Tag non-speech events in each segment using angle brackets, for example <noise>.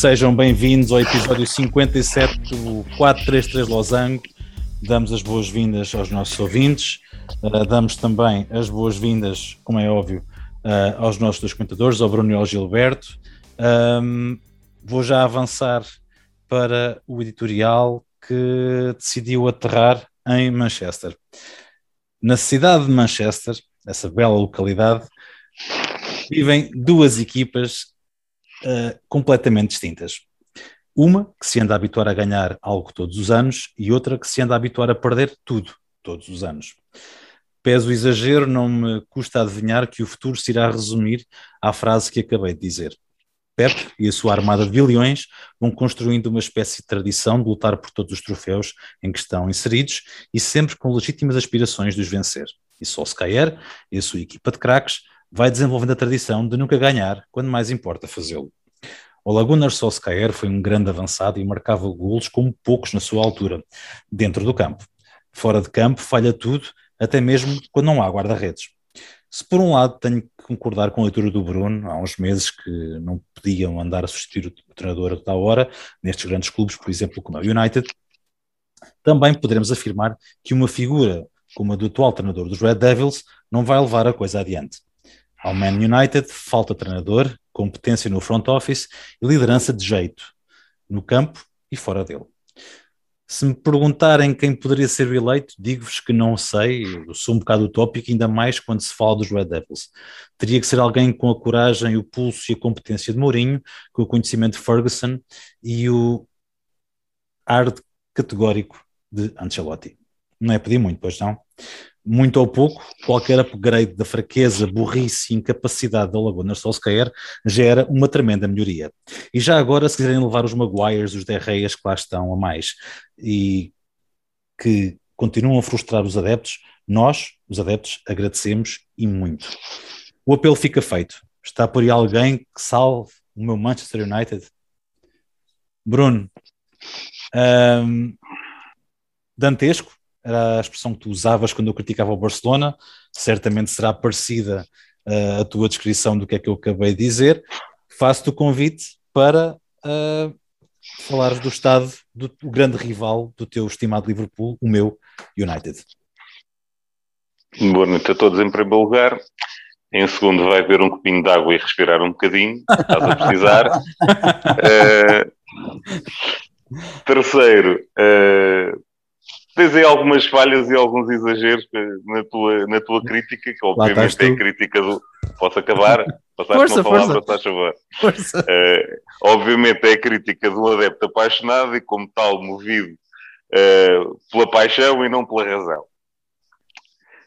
Sejam bem-vindos ao episódio 57 do 433 Losango. Damos as boas-vindas aos nossos ouvintes, uh, damos também as boas-vindas, como é óbvio, uh, aos nossos dois comentadores, ao Bruno e ao Gilberto. Um, vou já avançar para o editorial que decidiu aterrar em Manchester. Na cidade de Manchester, essa bela localidade, vivem duas equipas uh, completamente distintas. Uma que se anda a habituar a ganhar algo todos os anos e outra que se anda a habituar a perder tudo todos os anos. Pese o exagero, não me custa adivinhar que o futuro se irá resumir à frase que acabei de dizer. Pep e a sua armada de vilões vão construindo uma espécie de tradição de lutar por todos os troféus em que estão inseridos e sempre com legítimas aspirações de os vencer. E Solskjaer e a sua equipa de craques vai desenvolvendo a tradição de nunca ganhar quando mais importa fazê-lo. O Lagunar Solskjaer foi um grande avançado e marcava golos como poucos na sua altura, dentro do campo. Fora de campo, falha tudo, até mesmo quando não há guarda-redes. Se por um lado tenho que concordar com a leitura do Bruno, há uns meses que não podiam andar a substituir o treinador da hora, nestes grandes clubes, por exemplo, como o United, também poderemos afirmar que uma figura como a do atual treinador dos Red Devils não vai levar a coisa adiante. Ao Man United falta treinador, competência no front office e liderança de jeito, no campo e fora dele. Se me perguntarem quem poderia ser eleito, digo-vos que não sei, eu sou um bocado utópico, ainda mais quando se fala dos Red Devils. Teria que ser alguém com a coragem, o pulso e a competência de Mourinho, com o conhecimento de Ferguson e o ar categórico de Ancelotti. Não é pedir muito, pois não? Muito ou pouco, qualquer upgrade da fraqueza, burrice e incapacidade da Laguna Solskjaer gera uma tremenda melhoria. E já agora, se quiserem levar os Maguires, os Derreias que lá estão a mais e que continuam a frustrar os adeptos, nós, os adeptos, agradecemos e muito. O apelo fica feito. Está por aí alguém que salve o meu Manchester United? Bruno, dantesco, era a expressão que tu usavas quando eu criticava o Barcelona, certamente será parecida uh, a tua descrição do que é que eu acabei de dizer. Faço-te o convite para uh, falares do estado do, do grande rival do teu estimado Liverpool, o meu United. Boa noite a todos em primeiro lugar. Em segundo, vai beber um copinho de água e respirar um bocadinho, estás a precisar. uh, <laughs> terceiro, uh, tens aí algumas falhas e alguns exageros na tua, na tua crítica, que obviamente é a crítica do. Posso acabar? <laughs> Passaste uma palavra, estás a Força. Uh, obviamente é a crítica do adepto apaixonado e, como tal, movido uh, pela paixão e não pela razão.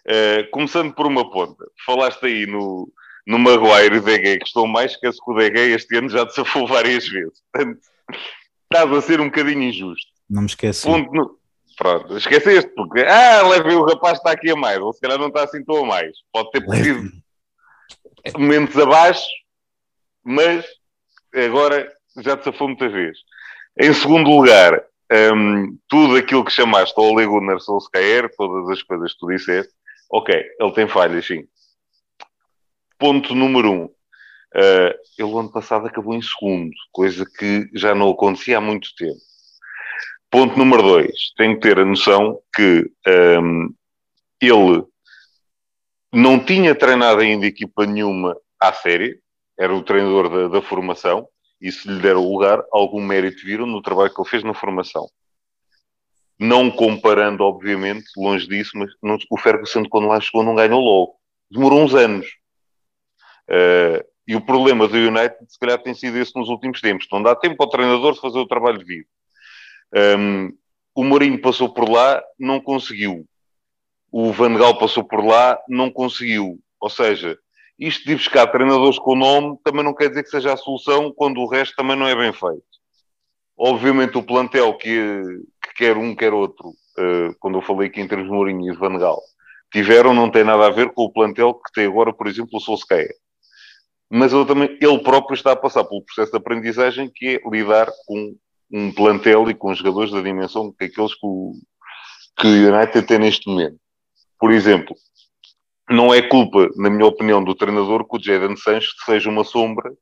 Uh, começando por uma ponta, falaste aí no, no Maguire e DG que estou mais, esquece que o DG este ano já te safou várias vezes. Portanto, estás a ser um bocadinho injusto. Não me esqueci. Ponto no, Pronto, esqueceste, porque ah, leve o rapaz está aqui a mais, ou se calhar não está assim tão a mais. Pode ter pedido momentos abaixo, mas agora já te safou muita vez. Em segundo lugar, um, tudo aquilo que chamaste ao Ole Gunnar Solskjaer, todas as coisas que tu disseste, ok, ele tem falhas, sim. Ponto número um. Uh, ele, ano passado, acabou em segundo, coisa que já não acontecia há muito tempo. Ponto número dois, tem que ter a noção que um, ele não tinha treinado ainda equipa nenhuma à série, era o treinador da, da, formação, e se lhe der o lugar, algum mérito viram no trabalho que ele fez na formação. Não comparando, obviamente, longe disso, mas não, o Ferguson, quando lá chegou, não ganhou logo. Demorou uns anos. Uh, e o problema do United, se calhar, tem sido esse nos últimos tempos. Não dá tempo ao treinador fazer o trabalho devido. Um, o Mourinho passou por lá, não conseguiu. O Van Gaal passou por lá, não conseguiu. Ou seja, isto de buscar treinadores com nome também não quer dizer que seja a solução quando o resto também não é bem feito. Obviamente o plantel que, que quer um, quer outro, uh, quando eu falei aqui em termos de Mourinho e Van Gaal, tiveram, não tem nada a ver com o plantel que tem agora, por exemplo, o Solskjaer. Mas ele também, ele próprio está a passar pelo processo de aprendizagem que é lidar com um plantel e com jogadores da dimensão que aqueles que o, que o United tem neste momento. Por exemplo, não é culpa, na minha opinião, do treinador que o Jadon Sancho seja uma sombra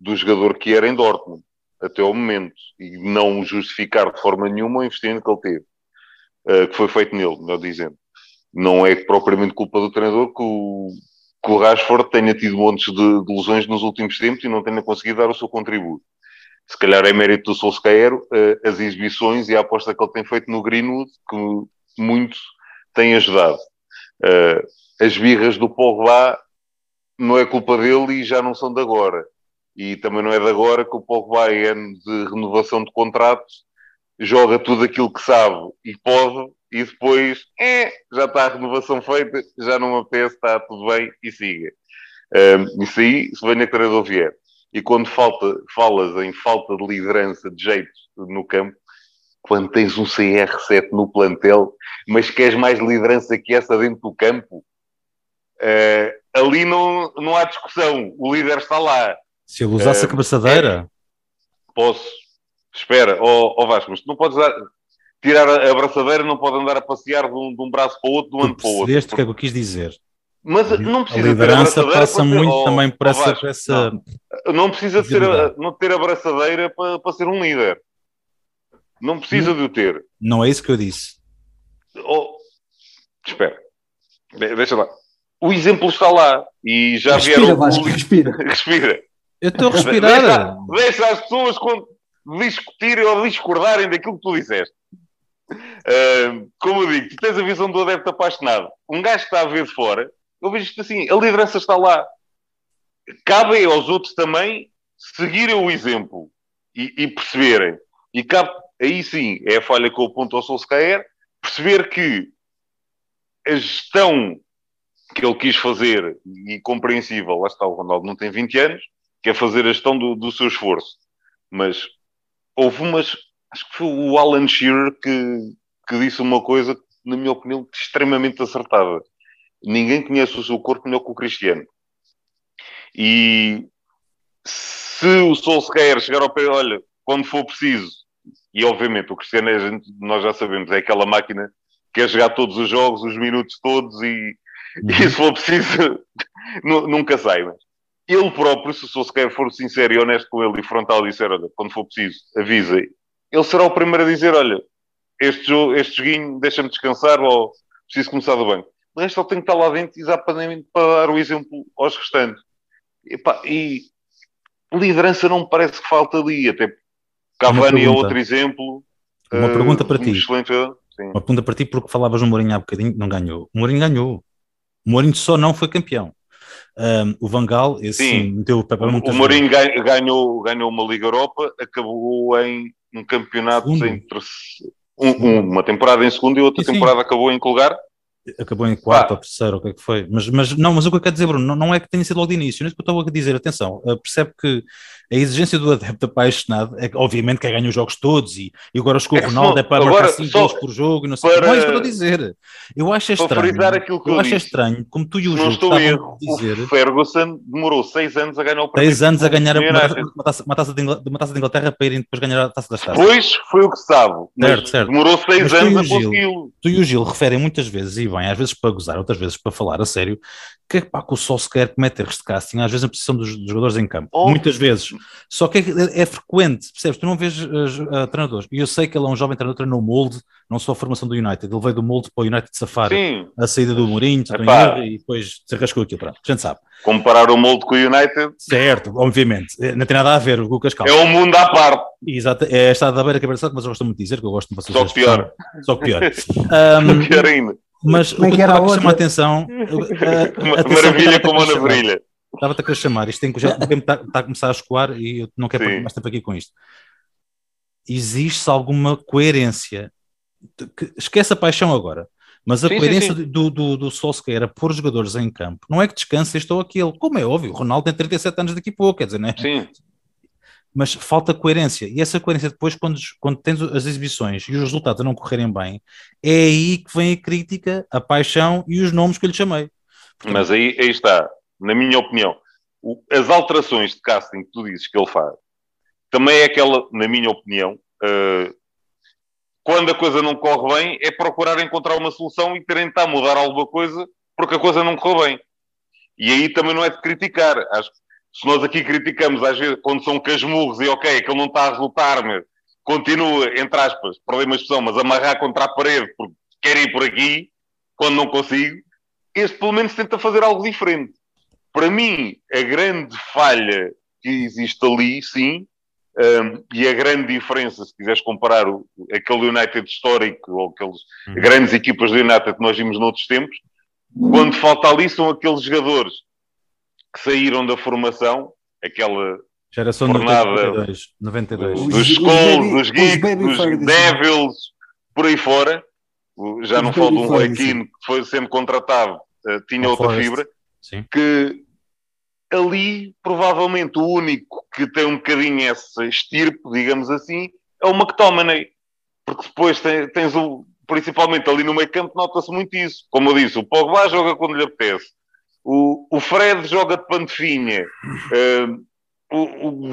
do jogador que era em Dortmund. até ao momento e não justificar de forma nenhuma o investimento que ele teve, uh, que foi feito nele, melhor dizendo. Não é propriamente culpa do treinador que o, que o Rashford tenha tido montes de, de lesões nos últimos tempos e não tenha conseguido dar o seu contributo. Se calhar é mérito do Solskjaer uh, as exibições e a aposta que ele tem feito no Greenwood, que muito tem ajudado. Uh, as birras do Pogba não é culpa dele e já não são de agora. E também não é de agora que o Pogba, em ano de renovação de contratos, joga tudo aquilo que sabe e pode e depois é, já está a renovação feita, já não apetece, está tudo bem e siga. Isso aí, se vem a treinador vier. E quando falta, falas em falta de liderança, de jeito no campo, quando tens um CR7 no plantel, mas queres mais liderança que essa dentro do campo, uh, ali não, não há discussão. O líder está lá. Se ele usasse uh, a cabeçadeira. É, posso. Espera, ó oh, oh Vasco, mas tu não podes dar, tirar a abraçadeira, não pode andar a passear de um, de um braço para o outro, de um ano para o outro. Percebeste o que é que eu quis dizer? Mas não precisa a liderança passa muito ter, também por essa, Vasco, essa... Não, não precisa de ter, a, não ter abraçadeira para, para ser um líder. Não precisa não, de o ter. Não é isso que eu disse. Oh, espera. Deixa lá. O exemplo está lá. E já respira, vieram... Vasco, respira. <laughs> respira. Eu estou a respirar. Deixa, deixa as pessoas discutirem ou discordarem daquilo que tu disseste. Uh, como eu digo, tu tens a visão do adepto apaixonado. Um gajo que está a ver de fora, eu vejo isto assim, a liderança está lá. Cabe aos outros também seguirem o exemplo e, e perceberem. E cabe aí sim, é a falha que eu aponto ao Solskjaer, perceber que a gestão que ele quis fazer, e compreensível, lá está, o Ronaldo não tem 20 anos, quer fazer a gestão do, do seu esforço. Mas houve umas, acho que foi o Alan Shearer que, que disse uma coisa, na minha opinião, extremamente acertada. Ninguém conhece o seu corpo melhor que o Cristiano. E se o Solskjaer chegar ao pé, olha, quando for preciso, e obviamente o Cristiano, é, gente, nós já sabemos, é aquela máquina que quer jogar todos os jogos, os minutos todos e, uhum. e se for preciso, <laughs> nunca sai. Mas ele próprio, se o Solskjaer for sincero e honesto com ele e frontal disser, olha, quando for preciso, avisa, ele será o primeiro a dizer, olha, este, jogo, este joguinho deixa-me descansar ou preciso começar do banco. O resto ele tem que estar lá dentro exatamente para dar o exemplo aos restantes. E, pá, e liderança não me parece que falta ali, até Cavani é outro exemplo. Uma uh, pergunta para um ti. Excelente... Uma pergunta para ti, porque falavas no Mourinho há bocadinho, não ganhou. O Mourinho ganhou. O Mourinho só não foi campeão. Um, o Vangal, esse sim, meteu o Pepe O Mourinho ganhou, ganhou uma Liga Europa, acabou em um campeonato segundo. em um, uma temporada em segundo e outra sim, temporada sim. acabou em que lugar? Acabou em quarto ah. ou terceiro, o que é que foi. Mas, mas não, mas o que eu quero dizer, Bruno, não, não é que tenha sido logo de início, não é isso que eu estou a dizer, atenção, uh, percebe que a exigência do adepto <laughs> apaixonado é que, obviamente, quer ganhar os jogos todos e, e agora com o é Ronaldo é para marcar 5 gols por jogo e não sei para... Não é isso que eu estou a dizer. Eu acho estranho. Que eu, eu acho estranho, como tu e o estavam a dizer. O Ferguson demorou 6 anos a ganhar o primeiro. 6 anos a ganhar uma, uma, taça, uma, taça de uma taça de Inglaterra para irem depois ganhar a taça das taças. Pois foi o que sabe. Certo, certo. Demorou 6 anos a consegui-lo. Tu e o Gil referem muitas vezes, e bem, às vezes para gozar, outras vezes para falar a sério, que, pá, que o Solskjaer comete erros de casting, às vezes na posição dos, dos jogadores em campo. Oh. Muitas vezes. Só que é, é, frequente, percebes? Tu não vês uh, uh, treinadores. E eu sei que ele é um jovem treinador, treinou o molde, não só a formação do United. Ele veio do molde para o United safar Sim. a saída do Mourinho, e depois se arrascou aquilo. Pronto, a gente sabe. Comparar o molde com o United. Certo, obviamente. Eh, não tem nada a ver o Lucas Calma. É um mundo à parte. Exato, é esta da beira cabeça, mas eu gosto muito de dizer que eu gosto de vocês. Só pior. <laughs> Só pior. um, pior ainda. Mas Como o é que, que chama a atenção. Maravilha como na brilha. Estava-te a querer chamar. Isto tem, já <laughs> está, está a começar a escoar e eu não quero perder mais tempo aqui com isto. Existe alguma coerência? Esquece a paixão agora. Mas a sim, coerência sim, sim. do, do, do Solskjaer a pôr jogadores em campo não é que descanse este ou aquele, como é óbvio, o Ronaldo tem 37 anos daqui a pouco, quer dizer, não é? Sim mas falta coerência. E essa coerência, depois, quando, quando tens as exibições e os resultados não correrem bem, é aí que vem a crítica, a paixão e os nomes que eu lhe chamei. Mas aí, aí está, na minha opinião, o, as alterações de casting que tu dizes que ele faz, também é aquela, na minha opinião, uh, quando a coisa não corre bem, é procurar encontrar uma solução e tentar mudar alguma coisa porque a coisa não correu bem. E aí também não é de criticar. Acho que se nós aqui criticamos às vezes quando são casmurros e ok, aquele não está a resultar, mas continua, entre aspas, perder uma expressão, mas amarrar contra a parede porque quer ir por aqui, quando não consigo, este pelo menos tenta fazer algo diferente. Para mim, a grande falha que existe ali, sim, um, e a grande diferença, se quiseres comparar o, aquele United histórico ou aquelas uhum. grandes equipas do United que nós vimos noutros tempos, quando falta ali são aqueles jogadores que saíram da formação, aquela Geração jornada 92, 92. dos Skulls, dos Geeks, dos Devils, por aí fora. Já os não falo de um Keane que foi sendo contratado, uh, tinha outra Forest. fibra. Sim. Que ali, provavelmente, o único que tem um bocadinho essa estirpe, digamos assim, é o McTominay. Porque depois tens o, principalmente ali no meio campo, nota-se muito isso. Como eu disse, o Pogba joga quando lhe apetece. O, o Fred joga de pantofinha. Uh, o, o,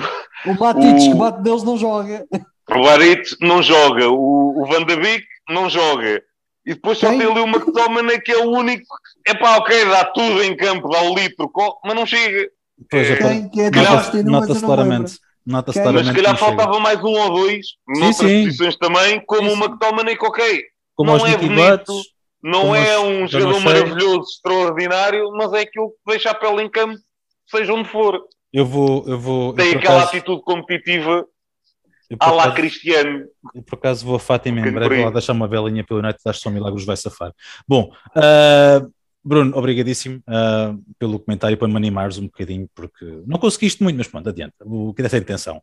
o Matites, que bate deles, não joga. O Barit não joga. O, o Van de Beek não joga. E depois só tem ali o McTominay que é o único. É pá, ok, dá tudo em campo, dá o litro, mas não chega. Pois, é, Quem, que é nota-se nota claramente. Nota mas se calhar faltava chega. mais um ou dois, sim, noutras sim. posições também, como sim, o McTominay, que ok, como não é bonito, não é um jogador maravilhoso, extraordinário, mas é aquilo que deixa a pele em campo, seja onde for. Eu vou. Eu vou Tem eu, aquela acaso, atitude competitiva à lá Cristiano. Eu, por acaso vou a Fátima em breve lá deixar uma velinha pelo United, acho que só milagres vai safar. Bom, uh, Bruno, obrigadíssimo uh, pelo comentário para me animares um bocadinho, porque não conseguiste muito, mas pronto, adianta, o que dessa a intenção.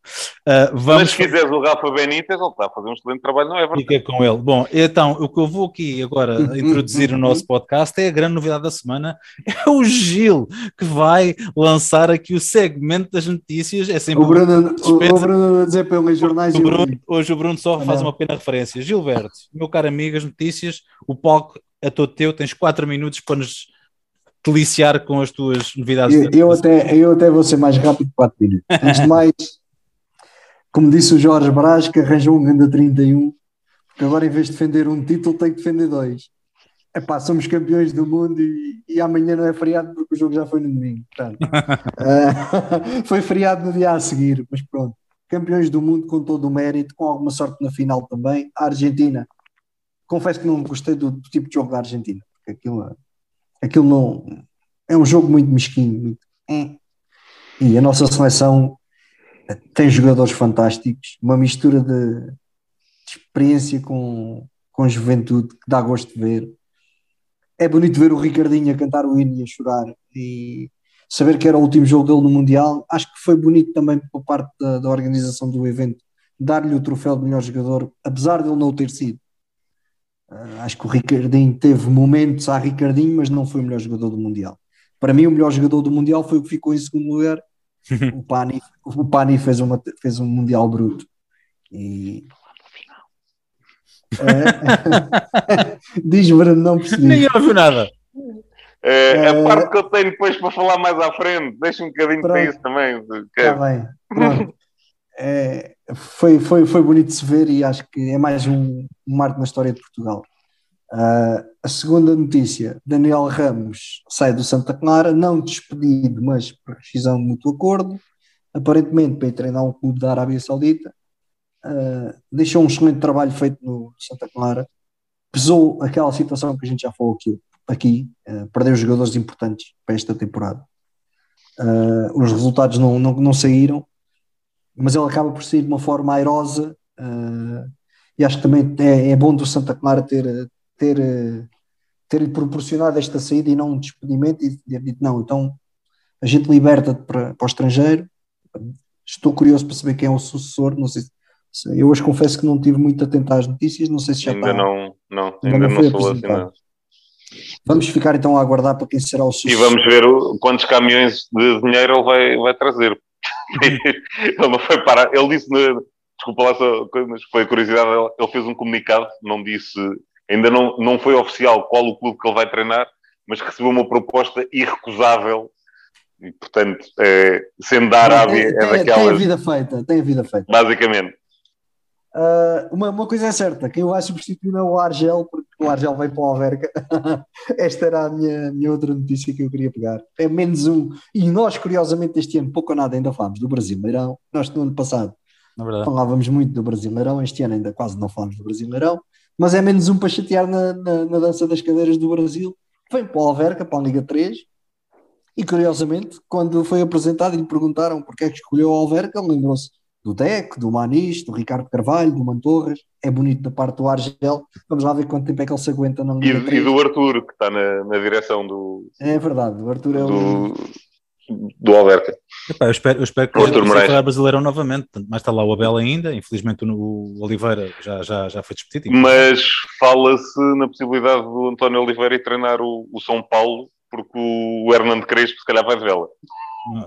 Uh, vamos... Mas se quiseres o Rafa Benítez, ele está a fazer um excelente trabalho no Everton. Fica com ele. Bom, então, o que eu vou aqui agora introduzir no nosso podcast é a grande novidade da semana, <laughs> é o Gil, que vai lançar aqui o segmento das notícias. É sempre o Bruno, o, o Bruno a dizer pelos jornais. O Bruno, hoje o Bruno só faz uma pequena referência. Gilberto, meu caro amigo, as notícias, o palco é todo teu, tens 4 minutos para nos deliciar com as tuas novidades. Eu, eu até, eu até vou ser mais rápido 4 minutos. <laughs> Antes de mais, como disse o Jorge Brás, que arranjou um grande 31, porque agora em vez de defender um título tem que defender dois. Epá, somos campeões do mundo e, e, amanhã não é feriado porque o jogo já foi no domingo. Portanto, uh, <laughs> <laughs> foi feriado no dia a seguir, mas pronto. Campeões do mundo com todo o mérito, com alguma sorte na final também. A Argentina confesso que não gostei do, do, tipo de jogo da Argentina, porque aquilo, aquilo não é um jogo muito mesquinho. Muito, é. E a nossa seleção tem jogadores fantásticos, uma mistura de, de experiência com, com juventude que dá gosto de ver. É bonito ver o Ricardinho a cantar o hino e a chorar e saber que era o último jogo dele no Mundial. Acho que foi bonito também por parte da, da organização do evento dar-lhe o troféu de melhor jogador, apesar de ele não o ter sido. Uh, acho que o Ricardinho teve momentos a Ricardinho, mas não foi o melhor jogador do Mundial. Para mim, o melhor jogador do Mundial foi o que ficou em segundo lugar. <laughs> o Pani, o Pani fez, uma, fez um Mundial bruto. E. É... <laughs> Diz Bruno, não percebi. Ninguém ouviu nada. É, a é. parte que eu tenho depois para falar mais à frente, deixa um bocadinho para isso também. Está bem, pronto. <laughs> É, foi, foi, foi bonito de se ver e acho que é mais um, um marco na história de Portugal. Uh, a segunda notícia: Daniel Ramos sai do Santa Clara, não despedido, mas por rescisão de mútuo acordo, aparentemente para ir treinar um clube da Arábia Saudita. Uh, deixou um excelente trabalho feito no Santa Clara, pesou aquela situação que a gente já falou aqui, aqui uh, perdeu jogadores importantes para esta temporada. os resultados não, não, não saíram, mas ele acaba por sair de uma forma airosa uh, e acho que também é, é, bom do Santa Clara ter, ter, ter proporcionado esta saída e não um despedimento e ter dito não, então a gente liberta-te para, para o estrangeiro. Estou curioso para saber quem é o sucessor não sei se, eu hoje confesso que não tive muito atento às notícias não sei se já ainda está, não, não, ainda, ainda não, sou assinado Vamos ficar então a aguardar para quem será o sucessor. E vamos ver o, quantos caminhões de dinheiro ele vai, vai trazer, <laughs> ele não foi parar. Ele disse, no, desculpa lá, só, mas foi curiosidade. Ele, fez um comunicado, não disse, ainda não, não foi oficial qual o clube que ele vai treinar, mas recebeu uma proposta irrecusável. E, portanto, é, sendo da Arábia, tem, é daquela. Tem a vida feita, tem a vida feita. Basicamente. Uh, uma, uma coisa é certa, quem eu vai substituir não é o Argel, porque o Argel vem para o Alverca. <laughs> Esta era a minha, minha outra notícia que eu queria pegar. É menos um. E nós, curiosamente, este ano, pouco ou nada, ainda falámos do Brasileirão. Nós, no ano passado, é falávamos muito do Brasileirão. Este ano, ainda quase não falamos do Brasileirão. Mas é menos um para chatear na, na, na dança das cadeiras do Brasil. Vem para o Alverca, para a Liga 3. E curiosamente, quando foi apresentado e lhe perguntaram porque é que escolheu o Alverca, lembrou-se do Deco, do Manis, do Ricardo Carvalho, do Mantorras. É bonito da parte do Argel. Vamos lá ver quanto tempo é que ele se aguenta na e, e do Arthur, que está na, na direção do. É verdade, o Arthur é do, o. Do Alverca. Epá, eu espero, eu espero que o Moraes. brasileiro novamente, mas está lá o Abel ainda, infelizmente o, Oliveira já, já, já foi despedido. Mas fala-se na possibilidade do António Oliveira ir treinar o, o São Paulo, porque o Hernando Crespo se calhar vai. O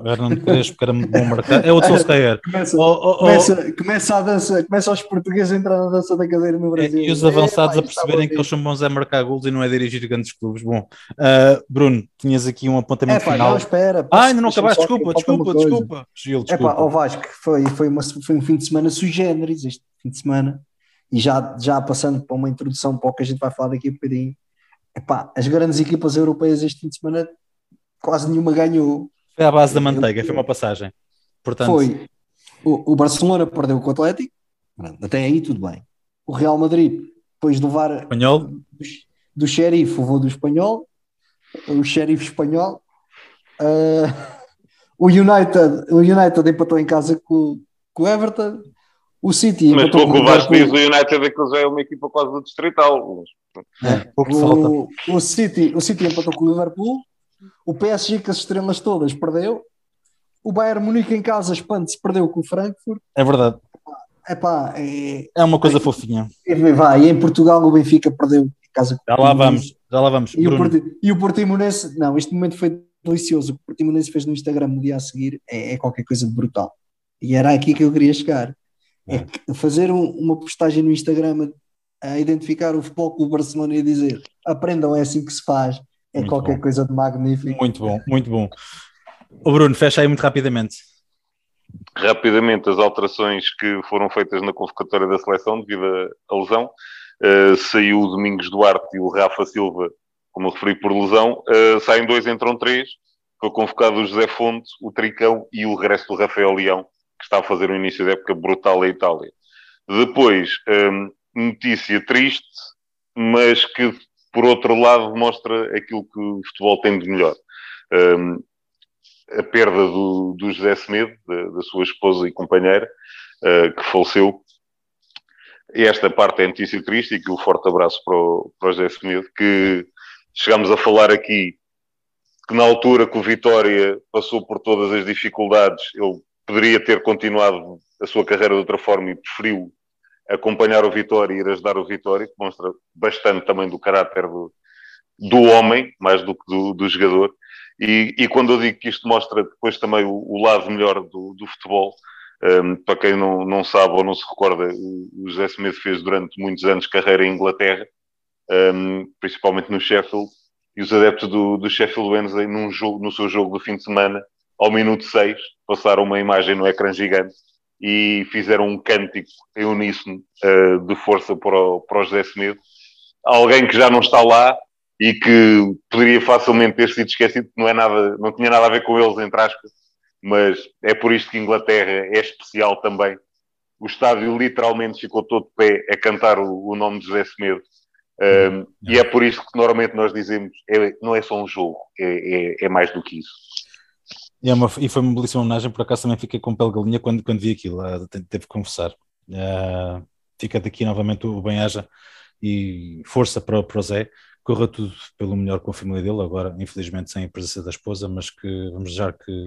Hernando Crespo, que era muito bom marcar. É o Solskjaer. Começa, Oh, oh, oh. começa, começa a dança, começa os portugueses a entrar na dança da cadeira no Brasil. E os avançados É, a isto perceberem que eles são bons a marcar golos e não é dirigir grandes clubes. Bom, ah, Bruno, tinhas aqui um É apontamento pá, final. não, espera. Ah, ainda não acabaste, desculpa, desculpa, desculpa. Gil, É desculpa. pá, o Vasco, foi, foi, uma, foi um fim de semana sui generis este fim de semana. E já, já passando para uma introdução para o que a gente vai falar daqui a bocadinho. É pá, as grandes equipas europeias este fim de semana quase nenhuma ganhou. Foi à base da manteiga, foi uma passagem. Portanto, Foi o, o Barcelona perdeu com o Atlético, até aí tudo bem. O Real Madrid, depois de levar espanhol, do, do xerife, o voo do espanhol, o xerife espanhol. Ah, <laughs> o, United, o United empatou em casa com, com o Everton. O City Mas empatou pouco com o Vasco diz, o. United é que já é uma equipa quase do distrital. é, pouco falta. O, o, City, o City empatou com o Liverpool. O PSG, com as estrelas todas, perdeu. O Bayern Munique em casa, espante-se, perdeu com o Frankfurt. É verdade. Epá, é, É uma coisa fofinha. é, vai, e em Portugal o Benfica perdeu em casa com Já o lá vamos, já lá vamos. E o, Bruno, Porti, e o Portimonense, não, este momento foi delicioso. O que o Portimonense fez no Instagram no dia a seguir é, é qualquer coisa de brutal. E era aqui que eu queria chegar. É, É. que fazer um- uma postagem no Instagram a, a identificar o Futebol Clube Barcelona e dizer aprendam, é assim que se faz. É Muito qualquer bom. coisa de magnífico. muito bom, muito bom. O Bruno, fecha aí muito rapidamente. rapidamente as alterações que foram feitas na convocatória da seleção devido à lesão. Uh, saiu o Domingos Duarte e o Rafa Silva, como eu referi, por lesão. Uh, saem dois, entram três. Foi convocado o José Fonte, o Tricão e o regresso do Rafael Leão, que está a fazer um início de época brutal em Itália. Depois, um, notícia triste, mas que, por outro lado, mostra aquilo que o futebol tem de melhor. Um, a perda do, do José Semedo, da, da, sua esposa e companheira, uh, que faleceu. Esta parte é notícia triste e que um forte abraço para o, para o José Semedo, que chegámos a falar aqui que na altura que o Vitória passou por todas as dificuldades, ele poderia ter continuado a sua carreira de outra forma e preferiu acompanhar o Vitória e ir ajudar o Vitória, que mostra bastante também do caráter do, do homem, mais do que do, do jogador. E, e, quando eu digo que isto mostra depois também o, o lado melhor do, do futebol, um, para quem não, não sabe ou não se recorda, o, José Semedo fez durante muitos anos carreira em Inglaterra, um, principalmente no Sheffield, e os adeptos do, do Sheffield Wednesday, num jogo, no seu jogo do fim de semana, ao minuto 6, passaram uma imagem no ecrã gigante e fizeram um cântico em uníssono uh, de força para o, para o José Semedo. Alguém que já não está lá, e que poderia facilmente ter sido esquecido, que não, é nada, não tinha nada a ver com eles, entre aspas, mas é por isto que Inglaterra é especial também. O estádio literalmente ficou todo de pé a cantar o, o nome de José Semedo. Um, e é por isso que normalmente nós dizemos é, não é só um jogo, é, é, é mais do que isso. E, é uma, e, foi uma belíssima homenagem, por acaso também fiquei com pele galinha quando, quando vi aquilo, uh, teve que confessar. Uh, fica daqui novamente o bem-aja e força para, para o Zé corra tudo pelo melhor com a família dele, agora infelizmente sem a presença da esposa, mas que vamos desejar que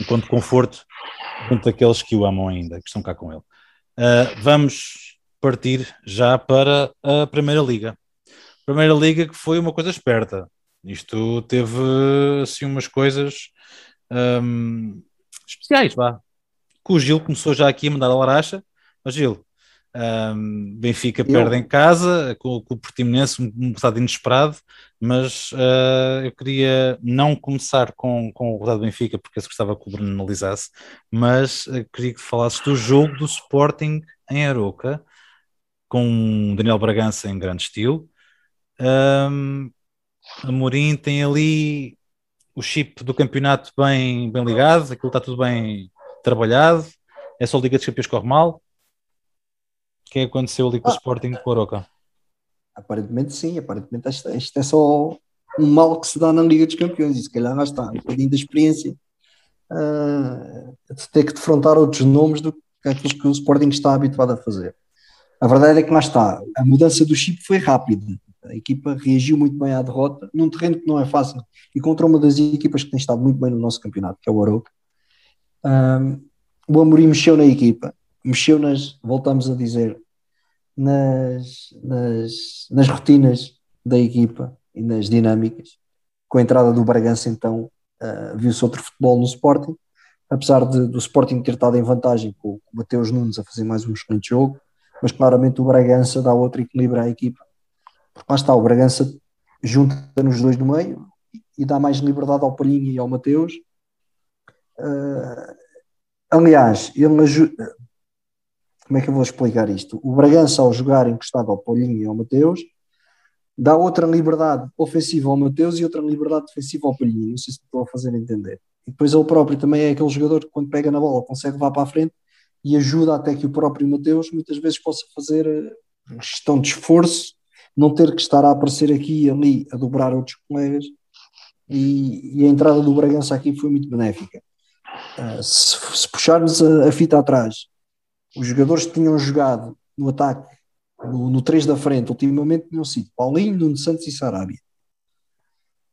enquanto conforto junto àqueles que o amam ainda, que estão cá com ele. Uh, vamos partir já para a Primeira Liga. Primeira Liga que foi uma coisa esperta. Isto teve assim umas coisas um, especiais, vá. Que o Gil começou já aqui a mandar a laracha, mas Gil, um, Benfica eu... perde em casa com, com o Portimonense, um, um resultado inesperado, mas uh, eu queria não começar com, com o resultado do Benfica, porque eu gostava que o Bruno analisasse, mas uh, queria que falasses do jogo do Sporting em Aroca, com Daniel Bragança em grande estilo, Um, Amorim tem ali o chip do campeonato bem, bem ligado, aquilo está tudo bem trabalhado. É só a Liga dos Campeões corre mal. O que é que aconteceu ali com o Ah. Sporting de Coroca? Aparentemente sim, aparentemente isto, isto é só um mal que se dá na Liga dos Campeões, e se calhar lá está, um bocadinho da experiência ah, de ter que defrontar outros nomes do que aqueles que o Sporting está habituado a fazer. A verdade é que lá está, a mudança do chip foi rápida, a equipa reagiu muito bem à derrota, num terreno que não é fácil, e contra uma das equipas que tem estado muito bem no nosso campeonato, que é o Aroca. Ah, o Amorim mexeu na equipa, mexeu nas, voltamos a dizer, nas, nas, nas rotinas da equipa e nas dinâmicas. Com a entrada do Bragança, então, uh, viu-se outro futebol no Sporting, apesar de, do Sporting ter estado em vantagem com o Mateus Nunes a fazer mais um excelente jogo, mas claramente o Bragança dá outro equilíbrio à equipa. Lá está, o Bragança junta-nos dois no meio e dá mais liberdade ao Palhinho e ao Mateus. Uh, aliás, ele ajuda como é que eu vou explicar isto? O Bragança, ao jogar encostado ao Paulinho e ao Mateus, dá outra liberdade ofensiva ao Mateus e outra liberdade defensiva ao Paulinho. Não sei se estou a fazer entender. E depois ele próprio também é aquele jogador que, quando pega na bola, consegue levar para a frente e ajuda até que o próprio Mateus muitas vezes possa fazer eh, gestão de esforço, não ter que estar a aparecer aqui e ali a dobrar outros colegas. E, e a entrada do Bragança aqui foi muito benéfica. Uh, se, se puxarmos a, a fita atrás, os jogadores que tinham jogado no ataque, no, no 3 da frente, ultimamente tinham sido Paulinho, Nuno Santos e Sarabia.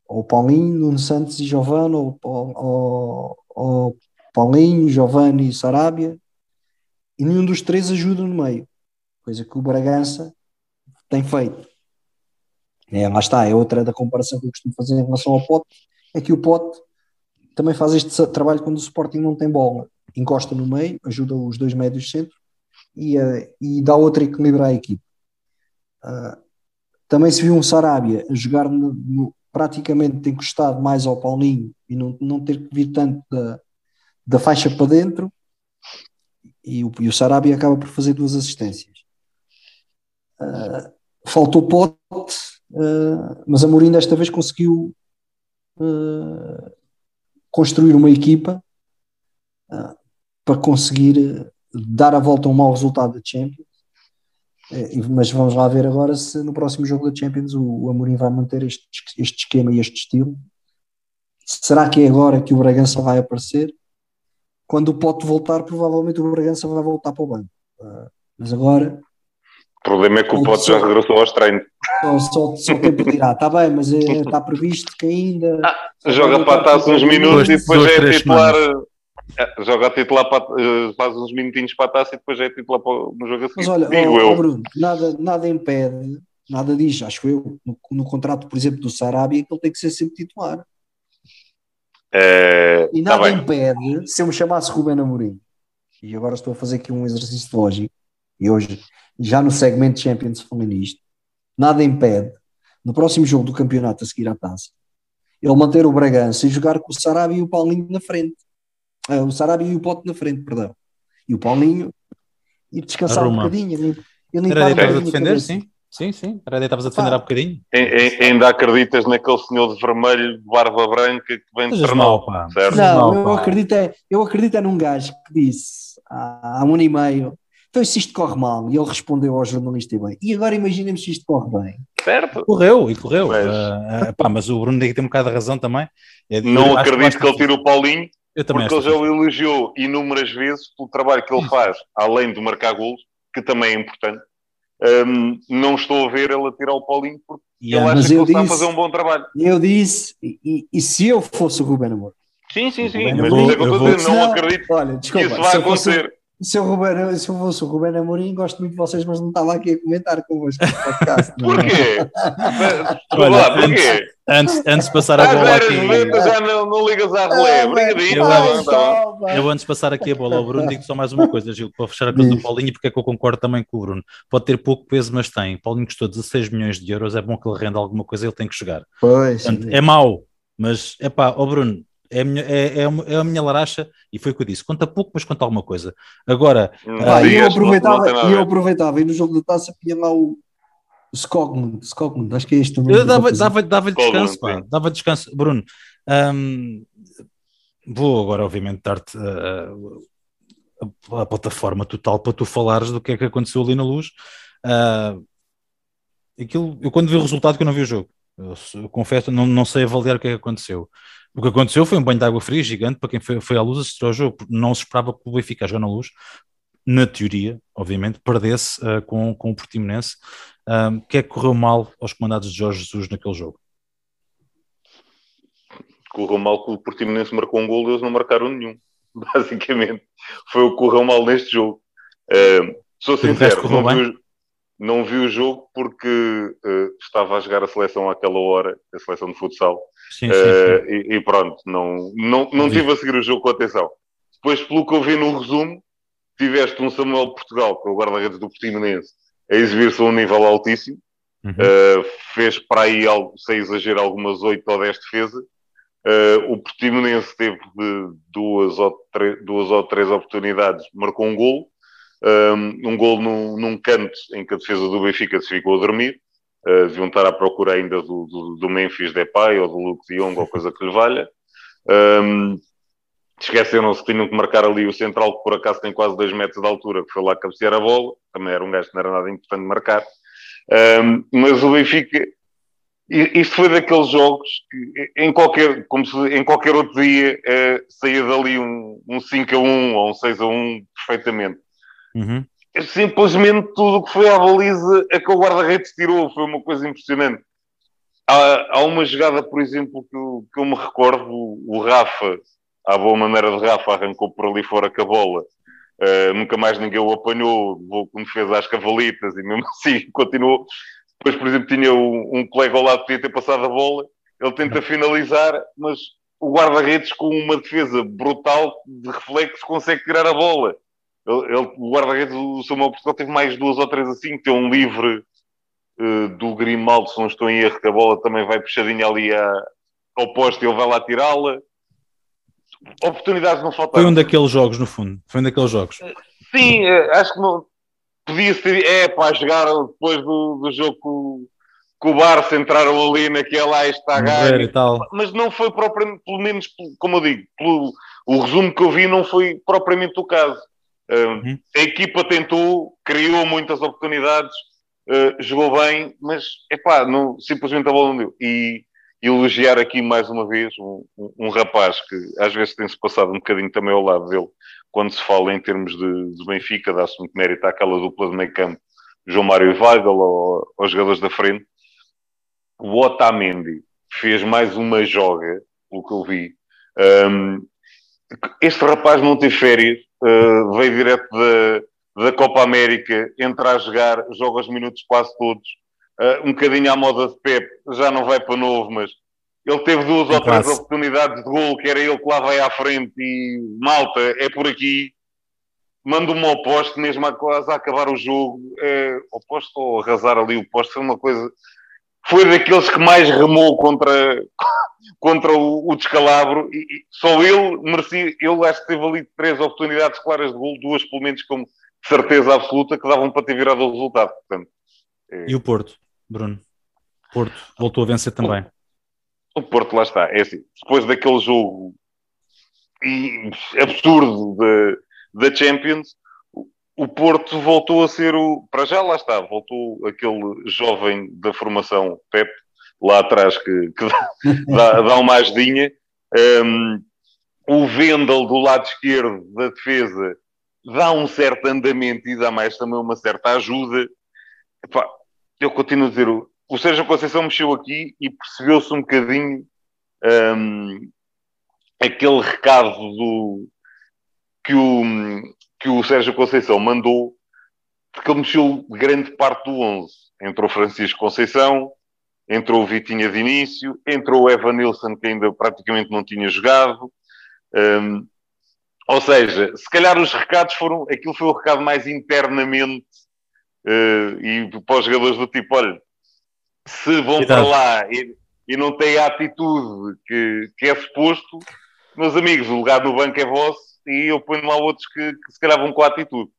Ou Paulinho, Nuno Santos e Giovanni, ou, ou, ou Paulinho, Giovanni e Sarabia. E nenhum dos três ajuda no meio. Coisa que o Bragança tem feito. É, lá está, é outra da comparação que eu costumo fazer em relação ao Pote. É que o Pote também faz este trabalho quando o Sporting não tem bola encosta no meio, ajuda os dois médios centro e, uh, e dá outro equilíbrio à equipe. Uh, também se viu um Sarabia a jogar no, no, praticamente encostado mais ao Paulinho e não, não ter que vir tanto da, da faixa para dentro e o, e o Sarabia acaba por fazer duas assistências. Uh, faltou pote, mas a Mourinho desta vez conseguiu construir uma equipa para conseguir dar a volta a um mau resultado da Champions. Mas vamos lá ver agora se no próximo jogo da Champions o Amorim vai manter este, este esquema e este estilo. Será que é agora que o Bragança vai aparecer? Quando o Pote voltar, provavelmente o Bragança vai voltar para o banco. Mas agora. O problema é que o Pote já regressou aos treinos. Só, só, só quem pedirá, está bem, mas é, está <laughs> previsto que ainda. Ah, joga para a taça uns minutos e depois é titular. É, joga a titular para, faz uns minutinhos para a taça e depois é titular para, no jogo a seguir. Mas olha, Digo oh, eu. Bruno, nada, nada impede, nada diz, acho eu, no, no, contrato, por exemplo, do Sarabia, que ele tem que ser sempre titular. É, e nada tá impede, se eu me chamasse Ruben Amorim, e agora estou a fazer aqui um exercício lógico, e hoje, já no segmento Champions falei nisto, nada impede, no próximo jogo do campeonato a seguir à taça, ele manter o Bragança e jogar com o Sarabia e o Paulinho na frente. Uh, o Sarabia e o Pote na frente, perdão. E o Paulinho e descansar Arruma. um bocadinho. Ele Era daí estavas a defender, sim? Sim, sim. Era daí estavas a defender há bocadinho. E, e, ainda acreditas naquele senhor de vermelho, de barba branca, que vem de Ternal, pá. certo? Não, Não, eu, acredito é, eu acredito é num gajo que disse há, há um ano e meio então se isto corre mal? E ele respondeu ao jornalista e bem. E agora imaginemos se isto corre bem. Certo? Correu, e correu. Mas- Ah, ah, pá, mas o Bruno tem um bocado de razão também. É- Não acredito acho que ele tire o Paulinho, Eu também porque ele já o elogiou inúmeras vezes pelo trabalho que ele faz, além de marcar golos, que também é importante. Hum, não estou a ver ele a tirar o Paulinho porque E ele é- acha que ele está a disse- fazer um bom trabalho. E eu disse, e, e- se eu fosse o Ruben Amor? Sim, sim, sim. Eu Mas é que eu vou- dizer. Não acredito Olha, que desculpa, isso vai eu fosse- acontecer. Se eu, Ruben, se eu fosse o Ruben Amorim, gosto muito de vocês, mas não estava aqui a comentar convosco no podcast. é? <laughs> Porquê? Olha, lá, porquê? Antes, antes de passar a bola aqui. já não, não ligas à relé. Ah, Obrigadinho. eu bom. Eu antes de passar aqui a bola ao Bruno, digo só mais uma coisa, Gil, para fechar a coisa do. Paulinho, porque é que eu concordo também com o Bruno. Pode ter pouco peso, mas tem. Paulinho custou 16 milhões de euros, é bom que ele renda alguma coisa, ele tem que jogar. Pois, Portanto, é mau, mas é pá, ó Bruno, é a, minha, é, é, é a minha laracha e foi o que eu disse. Conta pouco, mas conta alguma coisa. Agora, Pá, e eu digas, não- não aproveitava, a e eu aproveitava, e no jogo da taça punha lá o Skogmund, Skogmund, acho que é este também. Eu dava, dava, dava descanso, pá, dava descanso. Bruno, um, vou agora, obviamente, dar-te uh, a, a, plataforma total para tu falares do que é que aconteceu ali na luz. Uh, aquilo, eu quando vi o resultado que eu não vi o jogo, eu, eu confesso, não, não sei avaliar o que é que aconteceu. O que aconteceu foi um banho de água fria gigante para quem foi, foi à luz assistir ao jogo. Não se esperava que o Benfica jogar na luz, na teoria, obviamente, perdesse uh, com, com o Portimonense. O que é que correu mal aos comandados de Jorge Jesus naquele jogo? Correu mal que o Portimonense marcou um gol e eles não marcaram nenhum. <laughs> Basicamente, foi o que correu mal neste jogo. Uh, sou sincero, não vi, não vi, o jogo porque uh, estava a jogar a seleção àquela hora, a seleção de futsal. Sim, sim, sim. Uh, e, e, pronto, não, não, não tive a seguir o jogo com atenção. Depois, pelo que eu vi no resumo, tiveste um Samuel Portugal, que é o guarda-redes do Portimonense, a exibir-se a um nível altíssimo. Uhum. Uh, fez para aí, sem exagero, algumas 8 ou 10 defesas. Uh, o Portimonense teve duas ou, duas ou três oportunidades, marcou um golo. Um, golo num, num, canto em que a defesa do Benfica se ficou a dormir. Uh, deviam estar à procura ainda do, do, do Memphis Depay ou do Luke de Jong ou coisa que lhe valha. Um, Esqueceram-se que tinham que marcar ali o central, que por acaso tem quase 2 metros de altura, que foi lá cabecear a bola. Também era um gajo que não era nada importante marcar. Um, mas o Benfica, isto foi daqueles jogos que em qualquer, como se, em qualquer outro dia uh, saía dali um, um 5 a 1 ou um 6 a 1 perfeitamente. Uhum. Simplesmente tudo o que foi à baliza é que o guarda-redes tirou, foi uma coisa impressionante. Há, há uma jogada, por exemplo, que eu, que eu me recordo, o, o Rafa à boa maneira de Rafa, arrancou por ali fora com a bola. Uh, nunca mais ninguém o apanhou, levou com defesa às cavalitas e mesmo <laughs> assim continuou. Depois, por exemplo, tinha um, um colega ao lado que podia ter passado a bola, ele tenta finalizar, mas o guarda-redes com uma defesa brutal de reflexo consegue tirar a bola. Ele, o guarda-redes, o Samuel Portugal, teve mais duas ou três assim, tem um livre uh, do Grimaldo, se não estou em erro, que a bola também vai puxadinha ali à, ao posto e ele vai lá tirá-la oportunidades não faltaram. Foi um daqueles jogos, no fundo. Foi um daqueles jogos. Sim, eh, acho que não. Podia ser. É, para jogar depois do, do jogo com, com o Barça, entraram ali naquela está ganho. Mas não foi propriamente, pelo menos, como eu digo, pelo, o resumo que eu vi, não foi propriamente o caso. Uh, uhum. A equipa tentou, criou muitas oportunidades, uh, jogou bem, mas epá, não, simplesmente a bola não deu. E elogiar aqui mais uma vez um, um, um rapaz que às vezes tem-se passado um bocadinho também ao lado dele quando se fala em termos de, de Benfica, dá-se muito mérito àquela dupla de meio campo, João Mário e Weigl, ou, aos jogadores da frente. O Otamendi fez mais uma joga, pelo que eu vi. Um, este rapaz não tem férias, uh, veio direto da, da Copa América, entra a jogar, joga os minutos quase todos uh, um bocadinho à moda de Pep, já não vai para novo, mas ele teve duas ou três oportunidades de gol, que era ele que lá vai à frente e malta, é por aqui. Manda-me ao poste, mesmo a quase a acabar o jogo, é, ao poste ou arrasar ali o poste, foi uma coisa. Foi daqueles que mais remou contra, <laughs> contra o, o descalabro e, e, só ele merecia. Ele acho que teve ali três oportunidades claras de gol, duas pelo menos com certeza absoluta que davam para ter virado o resultado. Portanto, é... E o Porto? Bruno? Porto voltou a vencer também. O Porto, lá está. É assim, depois daquele jogo absurdo da Champions, o Porto voltou a ser o. Para já, lá está, voltou aquele jovem da formação Pep, lá atrás, que, que dá, dá, uma ajudinha. Um, o Vendel do lado esquerdo da defesa dá um certo andamento e dá mais também uma certa ajuda. Epá, eu continuo a dizer, o, Sérgio Conceição mexeu aqui e percebeu-se um bocadinho um, aquele recado do, que, o, que o Sérgio Conceição mandou, porque ele mexeu grande parte do 11. Entrou Francisco Conceição, entrou o Vitinha de início, entrou o Evan Nilsson, que ainda praticamente não tinha jogado. Um, ou seja, se calhar os recados foram. Aquilo foi o recado mais internamente uh, e para os jogadores do tipo, olha, se vão para lá e, e, não têm a atitude que, que é suposto, meus amigos, o lugar no banco é vosso e eu ponho lá outros que, que se calhar vão com a atitude.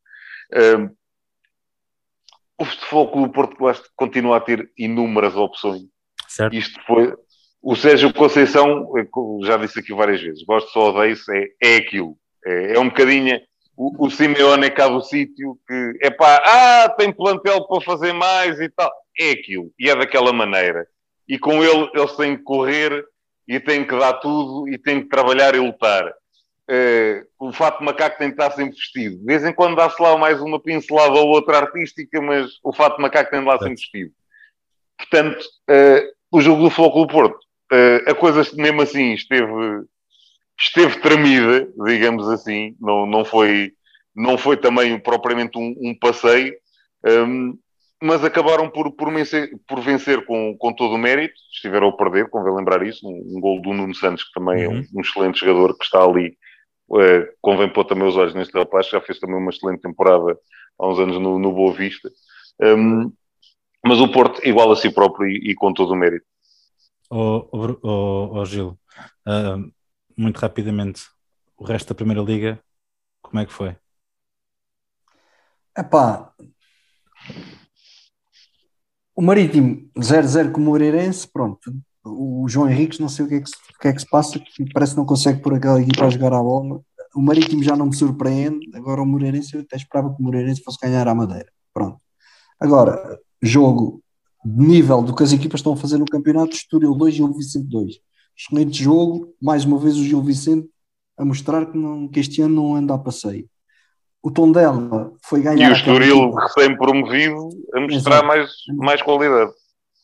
O Futebol Clube Porto continua a ter inúmeras opções. Certo. Isto foi. O Sérgio Conceição, já disse aqui várias vezes, gosto só odeio é, é aquilo. É, é um bocadinho. O, o Simeone é cá do sítio que é pá, ah, tem plantel para fazer mais e tal. É aquilo. E é daquela maneira. E com ele, eles têm que correr e têm que dar tudo e têm que trabalhar e lutar. Uh, o fato de macaco tem que estar sempre vestido. De vez em quando dá-se lá mais uma pincelada ou outra artística, mas o fato de macaco tem de lá sempre vestido. Portanto, uh, o jogo do do Porto, uh, a coisa mesmo assim esteve, esteve tremida, digamos assim, não, não, foi, não foi também propriamente um, um passeio, um, mas acabaram por, por, vencer, por vencer com, com todo o mérito, estiveram a perder, convém lembrar isso, um, um gol do Nuno Santos, que também uhum. é um, um excelente jogador, que está ali é, convém pôr também os olhos neste rapaz, já fez também uma excelente temporada há uns anos no, no Boa Vista. Um, mas o Porto igual a si próprio e, e com todo o mérito. Oh, oh, oh, oh Gil, uh, muito rapidamente, o resto da Primeira Liga, como é que foi? Epá, o Marítimo 0-0 com o Moreirense, pronto, o João Henriques, não sei o que é que, que, é que se passa, que parece que não consegue pôr aquela equipa a jogar a bola. O Marítimo já não me surpreende, agora o Moreirense, eu até esperava que o Moreirense fosse ganhar à Madeira. Pronto. Agora, jogo de nível do que as equipas estão a fazer no campeonato, Estoril 2 e Gil Vicente 2. Excelente jogo, mais uma vez o Gil Vicente a mostrar que, não, que este ano não anda a passeio. O Tondela foi ganhar. E o Estoril recém-promovido a mostrar mais, mais qualidade.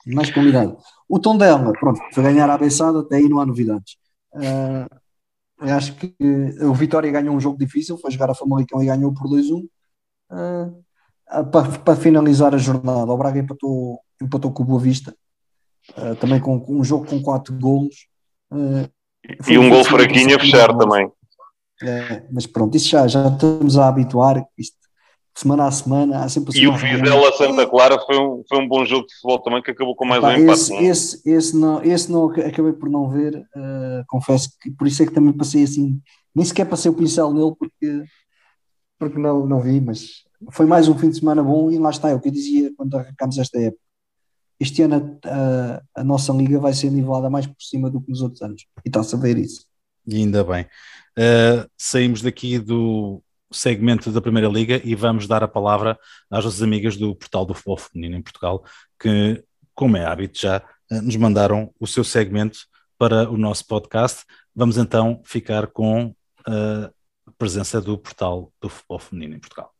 Mais qualidade. O tom dela, pronto, foi ganhar a abençada, até aí não há novidades. Uh, acho que o Vitória ganhou um jogo difícil, foi jogar a Famalicão e ganhou por 2-1. Uh, ah, para, para, finalizar a jornada, o Braga empatou, empatou com o Boa Vista, uh, também com, com, um jogo com 4 golos. e um gol fraquinho a fechar também. É, mas pronto, isso já, já estamos a habituar. Isto, semana a semana há sempre E o Vizela Santa Clara foi um, foi um bom jogo de futebol também que acabou com mais Pá, um empate. Esse, é? esse, esse, não, esse não acabei por não ver, uh, confesso que por isso é que também passei assim, nem sequer passei o pincel nele porque, porque não, não vi, mas foi mais um fim de semana bom e lá está, é o que eu dizia quando arrancámos esta época. Este ano a, a, a nossa liga vai ser nivelada mais por cima do que nos outros anos e está-se a ver isso. E ainda bem. Uh, saímos daqui do segmento da Primeira Liga e vamos dar a palavra às nossas amigas do Portal do Futebol Feminino em Portugal, que, como é hábito já, eh, nos mandaram o seu segmento para o nosso podcast. Vamos então ficar com a presença do Portal do Futebol Feminino em Portugal.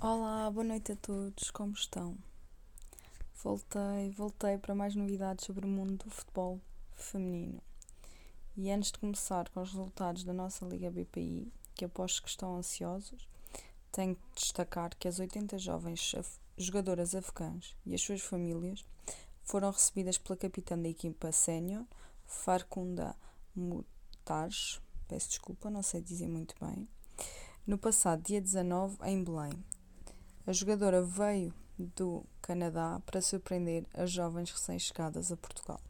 Olá, boa noite a todos, como estão? Voltei, voltei para mais novidades sobre o mundo do futebol feminino. E antes de começar com os resultados da nossa Liga BPI, que aposto que estão ansiosos, tenho que destacar que as 80 jovens jogadoras afegãs e as suas famílias foram recebidas pela capitã da equipa sénior, Farkunda Mutaj, peço desculpa, não sei dizer muito bem, no passado dia 19 em Belém. A jogadora veio do Canadá para surpreender as jovens recém-chegadas a Portugal.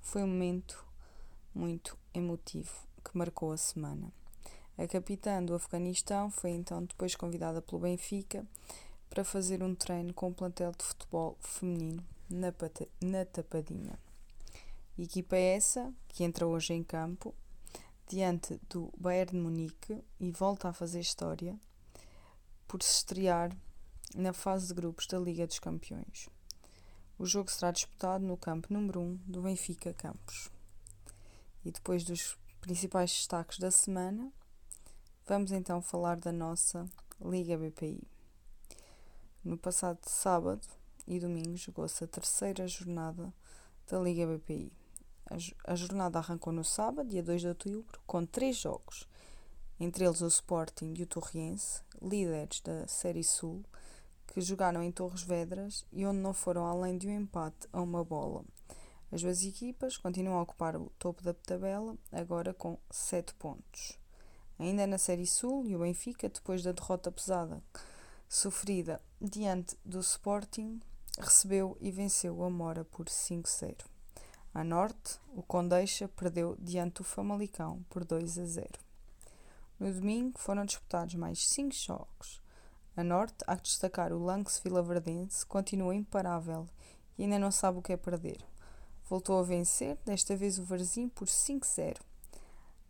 Foi um momento muito emotivo que marcou a semana. A capitã do Afeganistão foi então depois convidada pelo Benfica para fazer um treino com o plantel de futebol feminino na, na Tapadinha. Equipa essa que entra hoje em campo diante do Bayern de Munique e volta a fazer história por se estrear na fase de grupos da Liga dos Campeões. O jogo será disputado no campo número 1 do Benfica Campos. E depois dos principais destaques da semana, vamos então falar da nossa Liga BPI. No passado sábado e domingo jogou-se a terceira jornada da Liga BPI. A, jornada arrancou no sábado, dia 2 de outubro, com três jogos, entre eles o Sporting e o Torriense, líderes da Série Sul, que jogaram em Torres Vedras e onde não foram além de um empate a uma bola. As duas equipas continuam a ocupar o topo da tabela, agora com 7 pontos. Ainda na Série Sul, e o Benfica, depois da derrota pesada sofrida diante do Sporting, recebeu e venceu o Amora por 5-0. A norte, o Condeixa perdeu diante do Famalicão por 2 0. No domingo foram disputados mais 5 jogos. A norte, há que destacar o Lanx Vilaverdense, continua imparável e ainda não sabe o que é perder. Voltou a vencer, desta vez o Varzim por 5-0.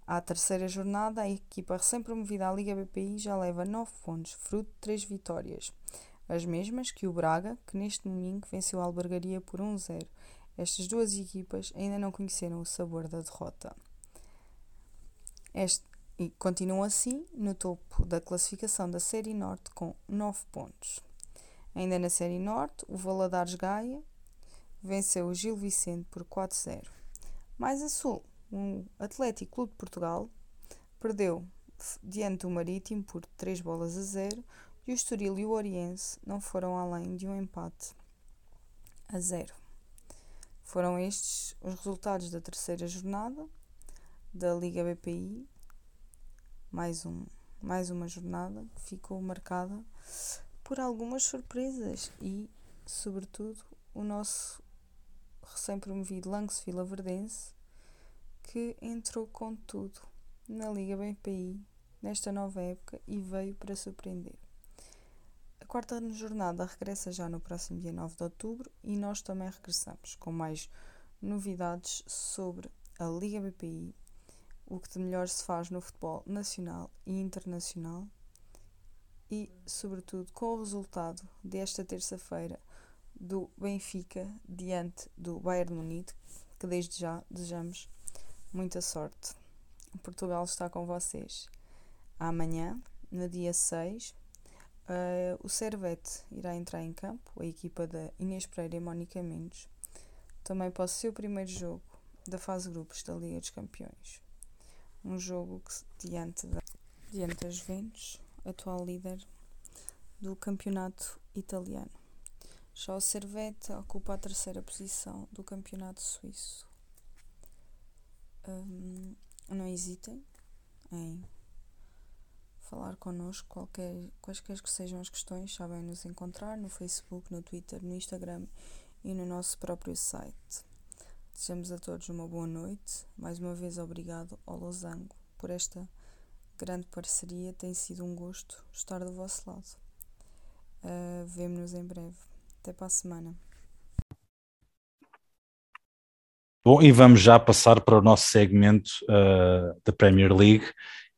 À terceira jornada, a equipa recém-promovida à Liga BPI já leva 9 pontos, fruto de 3 vitórias. As mesmas que o Braga, que neste domingo venceu a Albergaria por 1-0. Estas duas equipas ainda não conheceram o sabor da derrota. Este, e continuam assim no topo da classificação da Série Norte com 9 pontos. Ainda na Série Norte, o Valadares Gaia venceu o Gil Vicente por 4-0. Mais a sul, o Atlético Clube de Portugal perdeu diante do Marítimo por 3 bolas a 0 e o Estoril e o Oriense não foram além de um empate a 0. Foram estes os resultados da terceira jornada da Liga BPI mais, um, mais uma jornada que ficou marcada por algumas surpresas e, sobretudo, o nosso recém-promovido Lance Vila Verdense que entrou com tudo na Liga BPI nesta nova época e veio para surpreender. A quarta jornada regressa já no próximo dia 9 de outubro e nós também regressamos com mais novidades sobre a Liga BPI o que de melhor se faz no futebol nacional e internacional e, sobretudo, com o resultado desta terça-feira do Benfica diante do Bayern Munique, que desde já desejamos muita sorte. Portugal está com vocês. Amanhã, no dia 6, uh, eh, o Servete irá entrar em campo, a equipa da Inês Pereira e Mónica Mendes, também para o seu primeiro jogo da fase grupos da Liga dos Campeões um jogo que, diante, da, diante das Juventus, atual líder do campeonato italiano. Já o Servette ocupa a terceira posição do campeonato suíço. Um, não hesitem em falar connosco, qualquer, quaisquer que sejam as questões, sabem nos encontrar no Facebook, no Twitter, no Instagram e no nosso próprio site. Desejamos a todos uma boa noite. Mais uma vez, obrigado ao Losango por esta grande parceria. Tem sido um gosto estar do vosso lado. Uh, Vemo-nos em breve. Até para a semana. Bom, e vamos já passar para o nosso segmento uh, da Premier League.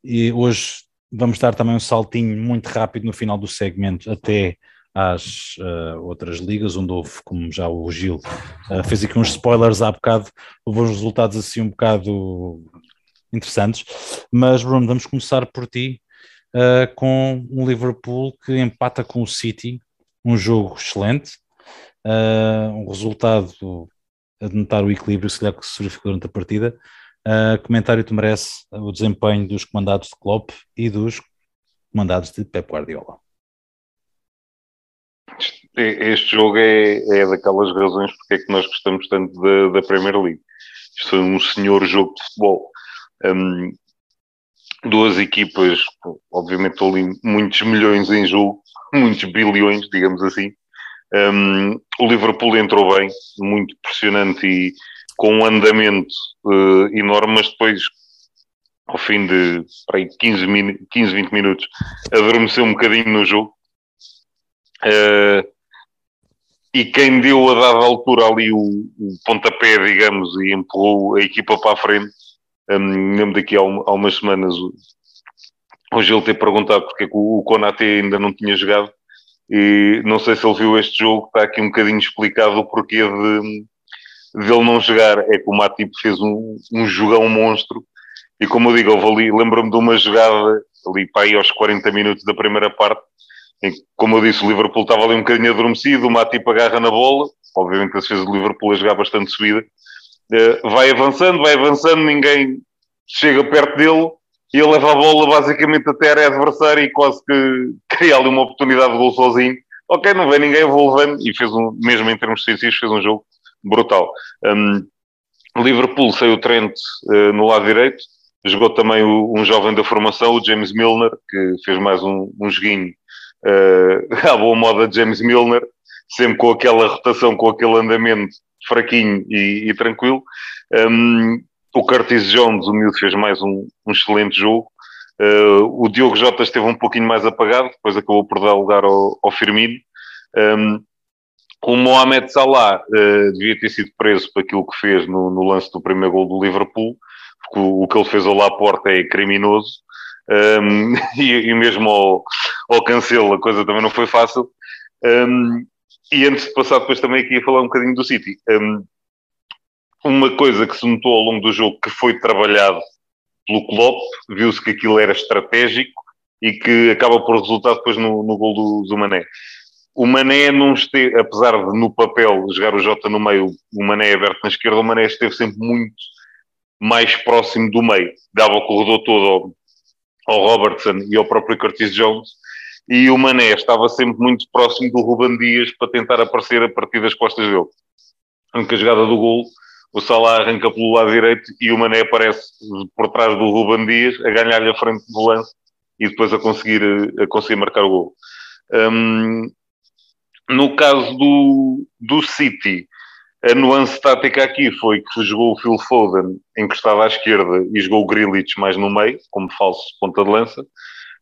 E hoje vamos dar também um saltinho muito rápido no final do segmento até às uh, outras ligas, onde houve, como já o Gil uh, fez aqui uns spoilers há bocado, houve uns resultados assim um bocado interessantes. Mas, Bruno, vamos começar por ti uh, com um Liverpool que empata com o City, um jogo excelente, um resultado a denotar o equilíbrio, se calhar que se verificou durante a partida. comentário te merece o desempenho dos comandados de Klopp e dos comandados de Pep Guardiola. Este jogo é, é daquelas razões porque é que nós gostamos tanto da, da Premier League. Isto foi um senhor jogo de futebol. Um, duas equipas, obviamente ali muitos milhões em jogo, <laughs> muitos bilhões, digamos assim. Um, o Liverpool entrou bem, muito pressionante e com um andamento uh, enorme, mas depois, ao fim de aí, 15, 15, 20 minutos, adormeceu um bocadinho no jogo. Uh, e quem deu a dada altura ali o, o, pontapé, digamos, e empurrou a equipa para a frente, um, lembro daqui há, um, umas semanas hoje ele ter perguntado porque é que o, o Konate ainda não tinha jogado e não sei se ele viu este jogo, está aqui um bocadinho explicado o porquê de, de ele não jogar, é que o Matip fez um, um jogão monstro e como eu digo, ali, lembro-me de uma jogada ali para aí aos 40 minutos da primeira parte em, como eu disse, o Liverpool estava ali um bocadinho adormecido, o Matip agarra na bola, obviamente que se fez o Liverpool a jogar bastante subida, vai avançando, vai avançando, ninguém chega perto dele, e ele leva a bola basicamente até a área adversária e quase que <laughs> cria ali uma oportunidade de gol sozinho. Ok, não vem ninguém, eu vou levando, e fez um, mesmo em termos defensivos, fez um jogo brutal. Um, Liverpool saiu o Trent uh, no lado direito, jogou também o, um jovem da formação, o James Milner, que fez mais um, um joguinho uh, <laughs> à boa moda de James Milner, sempre com aquela rotação, com aquele andamento fraquinho e, e tranquilo. Um, o Curtis Jones, o miúdo, fez mais um, um excelente jogo. Uh, o Diogo Jota esteve um pouquinho mais apagado, depois acabou por dar lugar ao, ao Firmino. Um, o Mohamed Salah uh, devia ter sido preso por aquilo que fez no, no lance do primeiro gol do Liverpool, porque o, o, que ele fez ao Laporta é criminoso. Um, <laughs> e, e, mesmo ao, ao Cancelo a coisa também não foi fácil. Um, e antes de passar depois também aqui a falar um bocadinho do City, um, uma coisa que se notou ao longo do jogo que foi trabalhado pelo Klopp, viu-se que aquilo era estratégico e que acaba por resultar depois no, no gol do, do Mané. O Mané não esteve, apesar de no papel jogar o Jota no meio, o Mané aberto na esquerda, o Mané esteve sempre muito mais próximo do meio, dava o corredor todo ao, ao Robertson e ao próprio Curtis Jones, e o Mané estava sempre muito próximo do Ruban Dias para tentar aparecer a partir das costas dele. A única jogada do gol o Salah arranca pelo lado direito e o Mané aparece por trás do Ruben Dias a ganhar-lhe a frente do lance e depois a conseguir, a conseguir marcar o gol. Um, no caso do, do City, a nuance tática aqui foi que jogou o Phil Foden encostado à esquerda e jogou o Grealish mais no meio, como falso ponta de lança,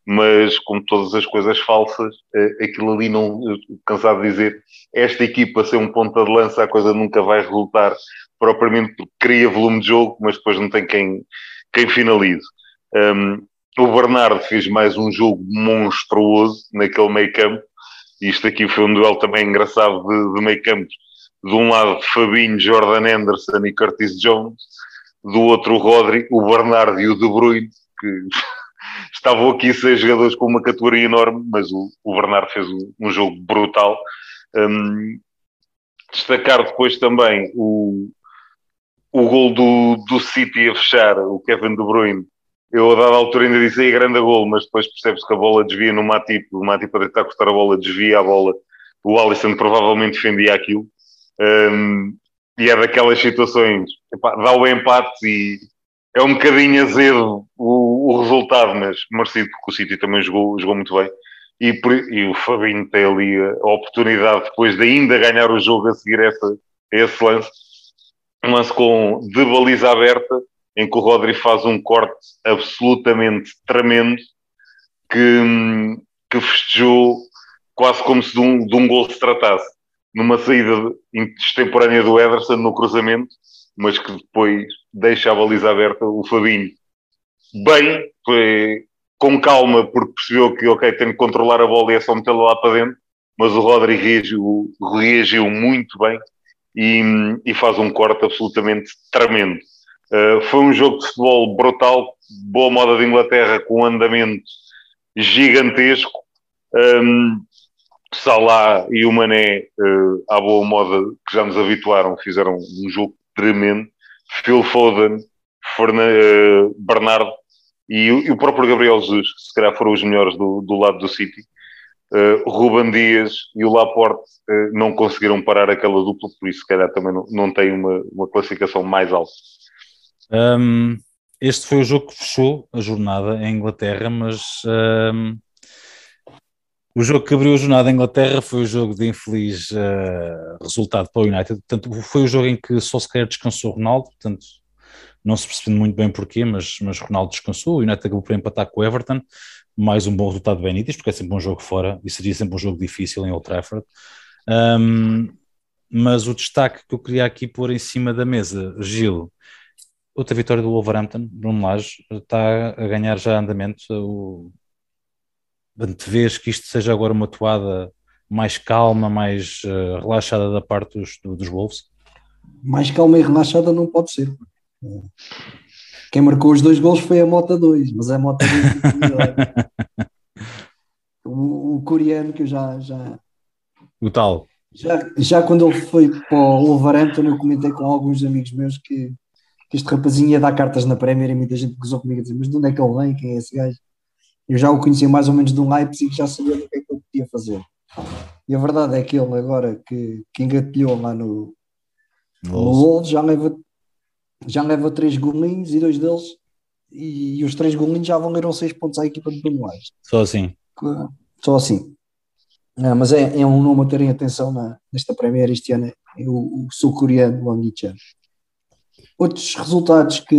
mas como todas as coisas falsas, eh, aquilo ali não, cansado de dizer, esta equipa ser um ponta de lança, a coisa nunca vai resultar, propriamente porque cria volume de jogo, mas depois não tem quem, quem finalize. Um, o Bernardo fez mais um jogo monstruoso naquele meio campo. Isto aqui foi um duelo também engraçado de, de meio campo. De um lado, Fabinho, Jordan Anderson e Curtis Jones. Do outro, o Rodri, o Bernardo e o De Bruyne, que estavam aqui seis jogadores com uma categoria enorme, mas o, o Bernardo fez um, jogo brutal. Um, destacar depois também o, o gol do, do City a fechar, o Kevin De Bruyne, eu a dada altura ainda disse aí grande gol, mas depois percebe-se que a bola desvia no Matip, o Matip a tentar cortar a bola desvia a bola, o Alisson provavelmente defendia aquilo, um, e é daquelas situações, epá, dá o empate e é um bocadinho azedo o, o resultado, mas merecido porque o City também jogou, jogou muito bem. E, e, o Fabinho tem ali a, a, oportunidade depois de ainda ganhar o jogo a seguir essa, esse lance um lance com de baliza aberta, em que o Rodri faz um corte absolutamente tremendo, que, que festejou quase como se de um, de um gol se tratasse, numa saída extemporânea do Ederson no cruzamento, mas que depois deixa a baliza aberta o Fabinho. Bem, foi com calma, porque percebeu que, ok, tem que controlar a bola e é só metê-la lá para dentro, mas o Rodri reagiu, reagiu muito bem e, e faz um corte absolutamente tremendo. Uh, foi um jogo de futebol brutal, boa moda de Inglaterra, com um andamento gigantesco. Um, Salah e o Mané, uh, à boa moda que já nos habituaram, fizeram um jogo tremendo. Phil Foden, Fernan, uh, Bernardo e, e, o próprio Gabriel Jesus, que se calhar foram os melhores do, do lado do City. Uh, Ruben Dias e o Laporte uh, não conseguiram parar aquela dupla, por isso, se calhar, também não, não tem uma, uma classificação mais alta. Um, este foi o jogo que fechou a jornada em Inglaterra, mas um, o jogo que abriu a jornada em Inglaterra foi o jogo de infeliz uh, resultado para o United. Portanto, foi o jogo em que só se quer descansou Ronaldo, portanto, não se percebe muito bem porquê, mas, mas Ronaldo descansou. O United acabou por empatar com o Everton mais um bom resultado de Benítez, porque é sempre um jogo fora e seria sempre um jogo difícil em Old Trafford. Um, mas o destaque que eu queria aqui pôr em cima da mesa, Gil, outra vitória do Wolverhampton, Bruno Lage, está a ganhar já andamento. O... Antevês que isto seja agora uma toada mais calma, mais uh, relaxada da parte dos, dos Wolves? Mais calma e relaxada não pode ser. Quem marcou os dois gols foi a Mota 2, mas é a Mota 2 o, o coreano que eu já, já. O tal. Já, já quando ele foi para o Wolverhampton, eu comentei com alguns amigos meus que, que este rapazinho ia dar cartas na Premier e muita gente gozou comigo a dizer: Mas de onde é que ele vem? Quem é esse gajo? Eu já o conhecia mais ou menos de um Leipzig e já sabia o que é que ele podia fazer. E a verdade é que ele, agora que, que engatilhou lá no, no Wolves, já leva já leva três golinhos e dois deles, e, e os três golinhos já valeram seis pontos à equipa de Bruno Lage. Só assim. Só assim. Não, mas é, é um nome a terem atenção na, nesta Premier este ano, é o, o sul-coreano Wang Yichan. Outros resultados que,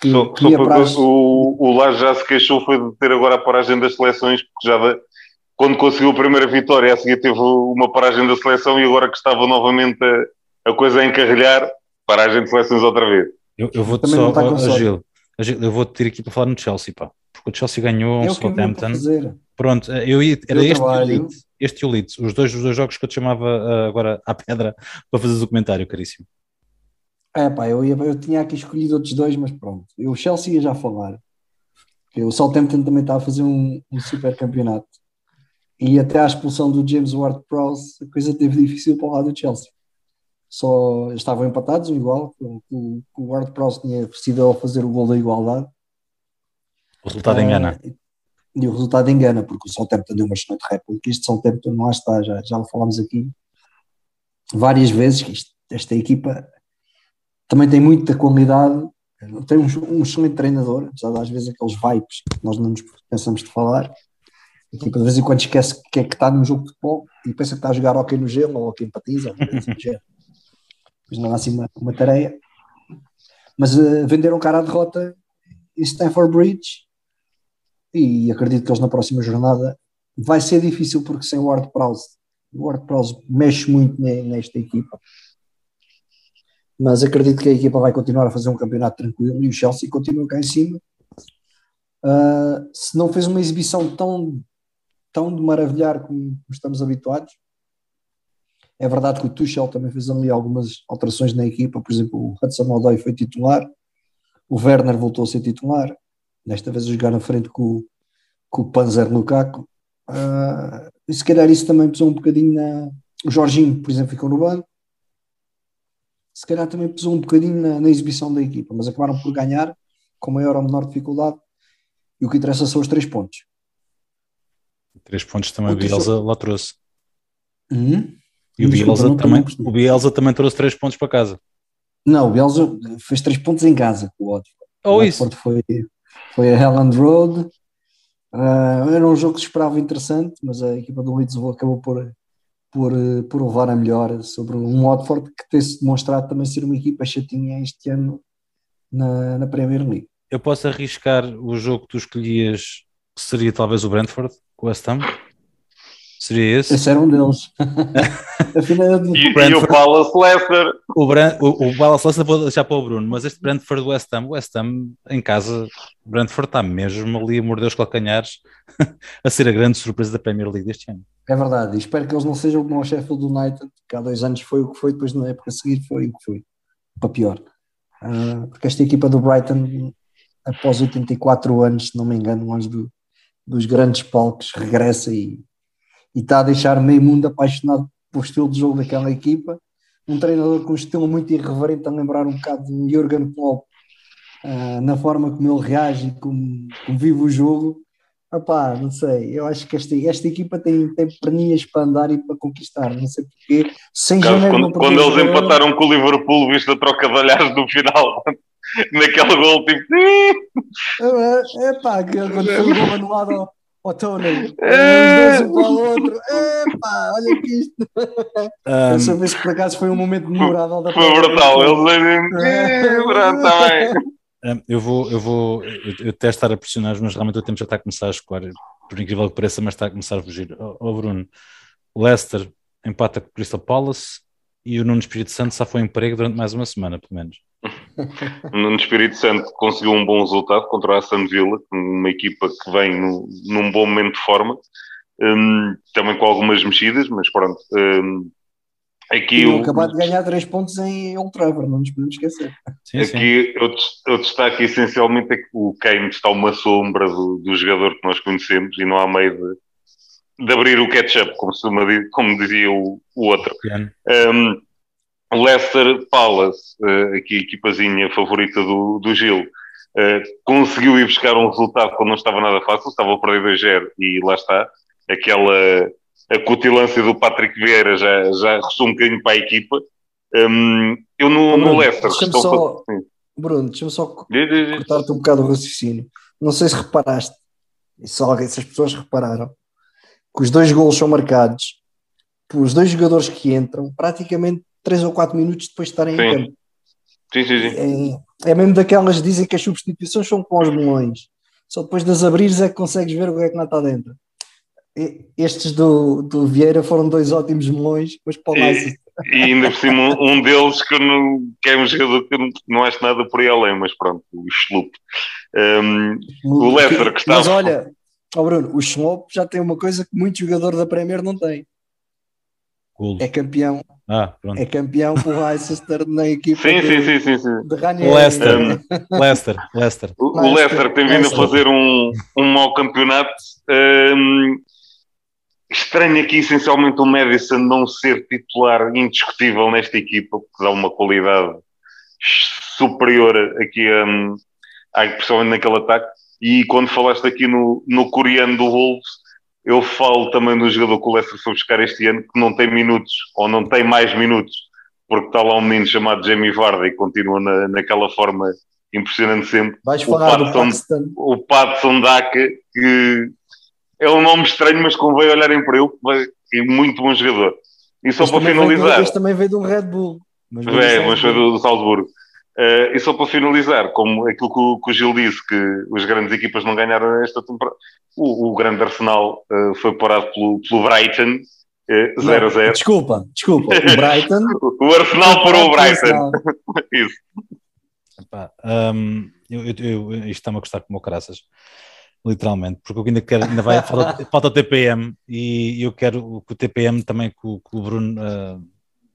que, Só, que só o, o Lage já se queixou foi de ter agora a paragem das seleções, porque já quando conseguiu a primeira vitória, a seguir teve uma paragem da seleção e agora que estava novamente a, a coisa a encarrilhar, paragem de seleções outra vez. Eu, eu vou-te Também só, não está com ó, sorte. Gil, ó, Gil, eu vou-te ter aqui para falar no Chelsea, pá. Porque o Chelsea ganhou é um Southampton. Pronto, eu ia, era Eu este e o. Leeds, este e o Leeds, os dois, os dois jogos que eu te chamava ah, agora à pedra <laughs> para fazeres o comentário, caríssimo. É pá, eu, ia, eu tinha aqui escolhido outros dois, mas pronto. Eu, o Chelsea ia já falar. O Southampton também está a fazer um, um super campeonato. E até à expulsão do James Ward-Prowse, a coisa teve difícil para o lado do Chelsea. Só eles estavam empatados, igual. O, o, Ward-Prowse tinha sido ao fazer o gol da igualdade. O resultado Ah, engana. E o resultado engana, porque o Southampton deu uma excelente réplica. Este Southampton, lá está, já, já falámos aqui várias vezes. que isto- esta equipa também tem muita qualidade, tem um, um excelente treinador, apesar de às vezes aqueles vibes que nós não nos pensamos de falar. A equipa de vez em quando esquece que é que está num jogo de futebol e pensa que está a jogar hockey no gelo ou hockey em patins, ou assim do género. Mas não há assim uma, uma tarefa. Mas eh, venderam cara à derrota em Stamford Bridge e acredito que eles na próxima jornada vai ser difícil porque sem o Ward Prowse o Ward Prowse mexe muito ne- nesta equipa mas acredito que a equipa vai continuar a fazer um campeonato tranquilo e o Chelsea continua cá em cima Ah, se não fez uma exibição tão tão de maravilhar como, estamos habituados é verdade que o Tuchel também fez ali algumas alterações na equipa por exemplo o Hudson Odoi foi titular o Werner voltou a ser titular desta vez a jogar na frente com, com o Panzer Lukaku. Ah, e se calhar isso também pesou um bocadinho na. O Jorginho, por exemplo, ficou no banco. Se calhar também pesou um bocadinho na, na exibição da equipa, mas acabaram por ganhar com maior ou menor dificuldade. E o que interessa são os três pontos. Três pontos também o Bielsa lá trouxe. Uhum. E o Desculpa, Bielsa, não- também, o Bielsa também trouxe três pontos para casa. Não, o Bielsa fez três pontos em casa com o Watford. Ou O Oh, isso. Foi, foi a Helland Road. Ah, era um jogo que se esperava interessante, mas a equipa do Leeds acabou por, por, eh, por levar a melhor sobre um Watford que tem-se demonstrado também ser uma equipa chatinha este ano na, na Premier League. Eu posso arriscar o jogo que tu escolhias, que seria talvez o Brentford, com o West Ham? Seria esse? Esse era um deles. <laughs> Afinal, E, e o. Palace Leicester, O, Bran- o, o Palace Leicester vou deixar para o Bruno, mas este Brentford West Ham, o West Ham em casa, o Brentford está mesmo ali a morder os calcanhares <laughs> a ser a grande surpresa da Premier League deste ano. É verdade, e espero que eles não sejam como o Sheffield United, que há dois anos foi o que foi, depois na época a seguir foi o que foi, para pior. Ah, porque esta equipa do Brighton, após 84 anos, se não me engano, longe do- dos grandes palcos, regressa e, e está a deixar meio mundo apaixonado pelo estilo de jogo daquela equipa. Um treinador com um estilo muito irreverente, a lembrar um bocado do Jurgen Klopp, ah, na forma como ele reage e como, como vive o jogo. Opá, não sei, eu acho que esta, esta equipa tem, tem perninhas para andar e para conquistar, não sei porquê. Sem Carlos, janeiro quando, quando eles empataram com o Liverpool, viste a troca de olhares no final, <laughs> naquele gol, tipo, pá, que quando foi o gol anulado ao Tony, É. dois um para o outro, é pá, olha que isto. Um, Dessa vez que por acaso foi um momento memorável da foi brutal. equipa. Eles "Eh, pronto, tá bem. um, eu vou, eu vou, eu, eu até estar a pressionar, mas realmente o tempo já está a começar a escoar, por incrível que pareça, mas está a começar a fugir. Ó ó, Bruno, Leicester empata com o Crystal Palace e o Nuno Espírito Santo só foi emprego durante mais uma semana, pelo menos. <laughs> No Espírito Santo conseguiu um bom resultado contra a Aston Villa, uma equipa que vem no- num bom momento de forma, hum, também com algumas mexidas, mas pronto. hum, aqui o- acabado de ganhar 3 pontos em Old Trafford, não nos podemos esquecer. Sim, sim. Aqui eu, des- eu destaco essencialmente é que o Kane está uma sombra do, do jogador que nós conhecemos e não há meio de, de abrir o ketchup, como, se uma di- como dizia o, o outro. Um, Leicester Palace, eh, aqui a equipazinha favorita do, do Gil, eh, conseguiu ir buscar um resultado quando não estava nada fácil, estava a perder 2-0 e lá está. Aquela a cutilância do Patrick Vieira já, já restou um bocadinho para a equipa. Um, eu no, no Bruno, Leicester deixa-me estou só-. Bruno, deixa-me só cortar-te um bocado o raciocínio. Não sei se reparaste, e se, alguém, se as pessoas repararam, que os dois golos são marcados os dois jogadores que entram praticamente 3 ou 4 minutos depois de estarem Sim. em campo. Sim, sim, sim. É, é mesmo daquelas que dizem que as substituições são com os melões. Só depois das abrires é que consegues ver o que é que não está dentro. E- Estes do, do Vieira foram dois ótimos melões, mas para o E, e ainda por cima, um deles que, não, que é um jogador que não, não acho nada por aí além, mas pronto, o Schlup. Um, o Leicester que está- Mas olha, ó Bruno, o Schlopp já tem uma coisa que muito jogador da Premier não tem. Cool. É campeão. Ah, pronto. É campeão com o Leicester na equipa sim, de, sim, sim, sim, sim. de Ranieri. Leicester. Um, Leicester, Leicester. O, o Leicester que tem vindo a fazer um, um mau campeonato. hum, estranho aqui essencialmente o Madison não ser titular indiscutível nesta equipa, porque dá uma qualidade superior aqui hum, à principalmente naquele ataque. E quando falaste aqui no, no coreano do Wolves, eu falo também do jogador que o Leicester foi buscar este ano, que não tem minutos, ou não tem mais minutos, porque está lá um menino chamado Jamie Vardy e continua na, naquela forma impressionante sempre Vais O falar do Patson- o Patson Daka, que é um nome estranho, mas convém olharem para ele, é muito bom jogador. E só Este para também veio finalizar, Este também veio do Red Bull. Mas é, mas foi do, do Salzburgo. Eh, e só para finalizar, como aquilo que o, que o Gil disse, que as grandes equipas não ganharam esta temporada, o, o grande Arsenal eh, foi parado pelo, pelo Brighton, eh, 0 a 0. Desculpa, desculpa. O Brighton. <laughs> O Arsenal parou o Brighton. <laughs> Isso. Epá, hum, eu, eu- eu- isto está-me a custar como o caraças, literalmente, porque eu ainda quero, ainda vai, <laughs> falta, falta o TPM e eu quero que o TPM também, que o, que o Bruno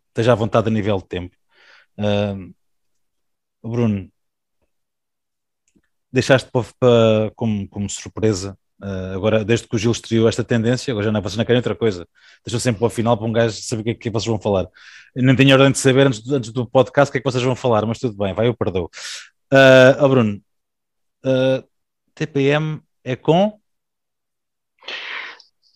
esteja à vontade a nível de tempo. O Bruno, deixaste para, como, como surpresa, ah, agora desde que o Gil estreou esta tendência, agora já não, vocês não querem outra coisa, deixou sempre para o final para um gajo saber o que é que vocês vão falar. Eu nem tenho ordem de saber antes, do- antes do podcast o que é que vocês vão falar, mas tudo bem, vai, eu perdoo. Ah, ó Bruno, ah, TPM é com.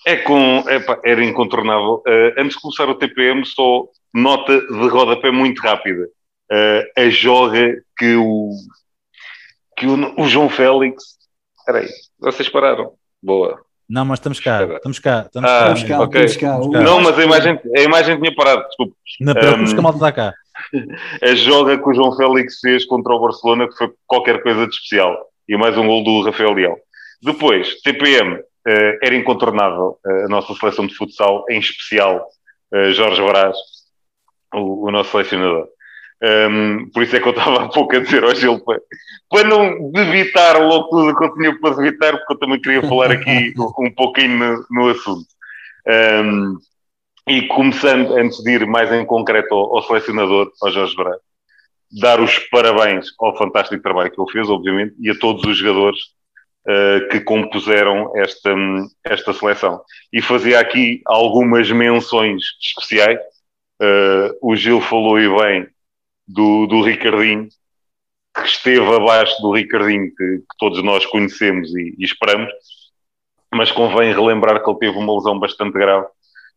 É com. epá, era incontornável. Eh, antes de começar o TPM, só nota de rodapé muito rápida. Eh, a joga que o. que o, o João Félix. Espera aí, vocês pararam. Boa. Não, mas estamos cá, Espera. estamos cá, estamos Ah, cá. Estamos cá, ok. estamos cá. Não, mas a imagem, a imagem tinha parado, desculpe. Não preocupes Um, que a malta está cá. <laughs> A joga que o João Félix fez contra o Barcelona, que foi qualquer coisa de especial. E mais um gol do Rafael Leão. Depois, TPM, eh, era incontornável eh, a nossa seleção de futsal, em especial eh, Jorge Brás, o, o nosso selecionador. Um, por isso é que eu estava há pouco a dizer ao Gil para, para não debitar logo tudo o que eu tinha para debitar, porque eu também queria falar aqui <laughs> um pouquinho no, no assunto. Um, e começando, antes de ir mais em concreto ao, ao selecionador, ao Jorge Brás, dar os parabéns ao fantástico trabalho que ele fez, obviamente, e a todos os jogadores uh, que compuseram esta, esta seleção. E fazia aqui algumas menções especiais. Uh, o Gil falou e bem do, do Ricardinho, que esteve abaixo do Ricardinho, que, que todos nós conhecemos e, e, esperamos, mas convém relembrar que ele teve uma lesão bastante grave.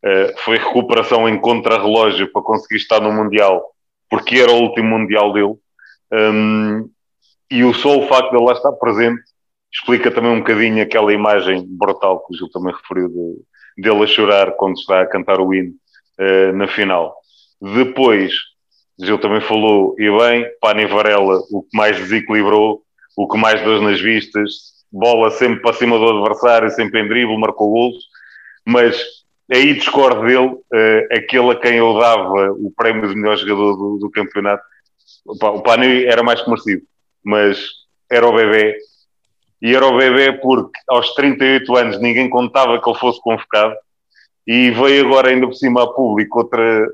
Uh, foi recuperação em contrarrelógio para conseguir estar no Mundial, porque era o último Mundial dele. Um, e o só o facto de ele lá estar presente explica também um bocadinho aquela imagem brutal que o Gil também referiu de, dele a chorar quando está a cantar o hino uh, na final. Depois, Gil também falou, e bem, Pani Varela, o que mais desequilibrou, o que mais deu nas vistas, bola sempre para cima do adversário, sempre em drible, marcou golos, mas aí discordo dele, uh, aquele a quem eu dava o prémio de melhor jogador do, do campeonato, o Pani era mais merecido, mas era o bebê, e era o bebê porque aos 38 anos ninguém contava que ele fosse convocado, e veio agora ainda por cima a público outra,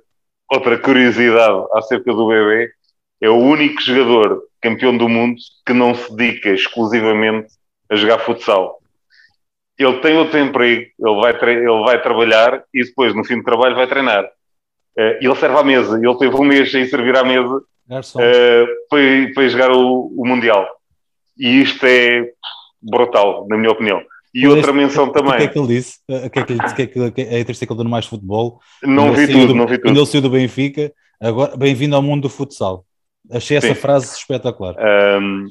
outra curiosidade acerca do bebê, é o único jogador campeão do mundo que não se dedica exclusivamente a jogar futsal. Ele tem outro emprego, ele vai, ele vai trabalhar e depois, no fim do trabalho, vai treinar. Uh, ele serve à mesa, ele teve um mês sem servir à mesa uh, para, para jogar o, o, Mundial. E isto é brutal, na minha opinião. E outra este, menção também. O que é que ele disse? O que é que ele disse? Que é que, que é a que ele deu Mais Futebol? Não vi tudo, do, não vi tudo. Quando ele saiu do Benfica, agora, bem-vindo ao mundo do futsal. Achei essa Sim. frase espetacular. Um,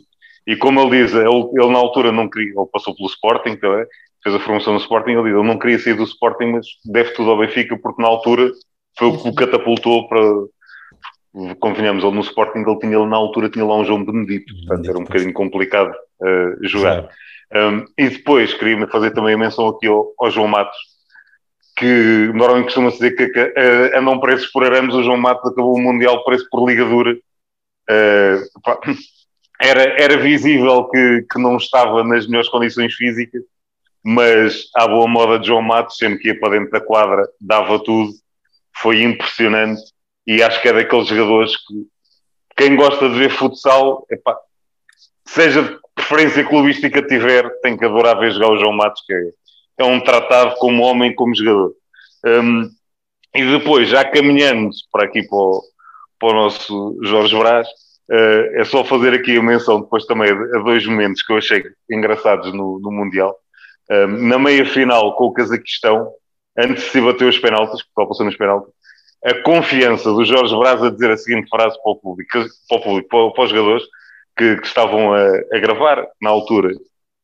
e como ele diz, ele, ele, na altura não queria, ele passou pelo Sporting, então, fez a formação no Sporting, ele diz, ele não queria sair do Sporting, mas deve tudo ao Benfica, porque na altura foi o que o catapultou para, convenhamos, ele no Sporting, ele tinha na altura, tinha lá um João Benedito, portanto era um bocadinho complicado uh, jogar. Um, e depois queria fazer também a menção aqui ao, ao João Matos, que normalmente costuma dizer que, que uh, andam preços por arames, o João Matos acabou o Mundial preço por ligadura. Uh, <laughs> era, era visível que, que não estava nas melhores condições físicas, mas à boa moda de João Matos, sempre que ia para dentro da quadra, dava tudo, foi impressionante. E acho que é daqueles jogadores que quem gosta de ver futsal, epá, seja preferência clubística tiver, tem que adorar ver jogar o João Matos, que é, é um tratado como homem, como jogador. Um, e depois, já caminhando para aqui para o, para o nosso Jorge Brás, uh, é só fazer aqui a menção depois também a, dois momentos que eu achei engraçados no, no Mundial. Um, na meia final com o Cazaquistão, antes de se bater os penaltis, porque só passou nos penaltis, a confiança do Jorge Braz a dizer a seguinte frase para o público, para, o público, para, para os jogadores que, que estavam a, a, gravar na altura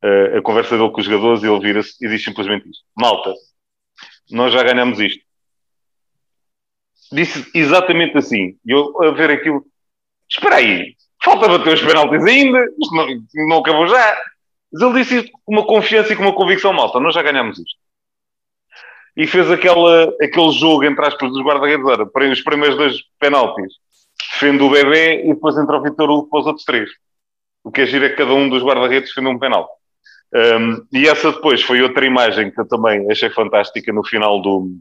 a, a, conversa dele com os jogadores e ele vira-se e diz simplesmente isto: Malta, nós já ganhamos isto. Disse exatamente assim. E eu a ver aquilo, espera aí, falta bater os penaltis ainda, isto não, não acabou já. Mas ele disse isto com uma confiança e com uma convicção, malta, nós já ganhamos isto e fez aquela, aquele jogo, entre aspas, dos guarda-redes, para os primeiros dois penaltis, defende o bebê e depois entra o Vitor Hugo para os outros três. O que é giro é que cada um dos guarda-redes defende um penalti. Um, e essa depois foi outra imagem que eu também achei fantástica no final do.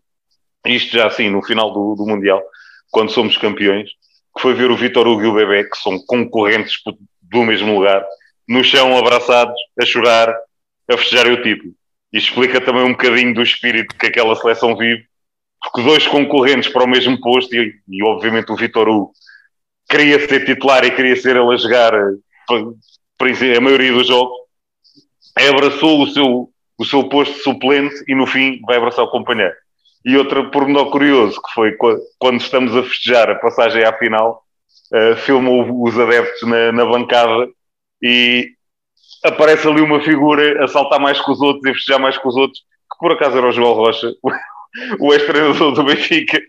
Isto já assim, no final do, do Mundial, quando somos campeões, que foi ver o Vitor Hugo e o Bebé, que são concorrentes do mesmo lugar, no chão, abraçados, a chorar, a festejarem o título e explica também um bocadinho do espírito que aquela seleção vive, porque dois concorrentes para o mesmo posto, e, e obviamente o Vitor Hugo queria ser titular e queria ser ele a jogar eh, a maioria dos jogos, abraçou o seu, o seu posto suplente e no fim vai abraçar o companheiro. E outro pormenor curioso, que foi quando estamos a festejar a passagem à final, uh, filmou os adeptos na, na bancada e aparece ali uma figura a saltar mais que os outros e festejar mais que os outros, que por acaso era o João Rocha, <laughs> o ex-treinador do Benfica,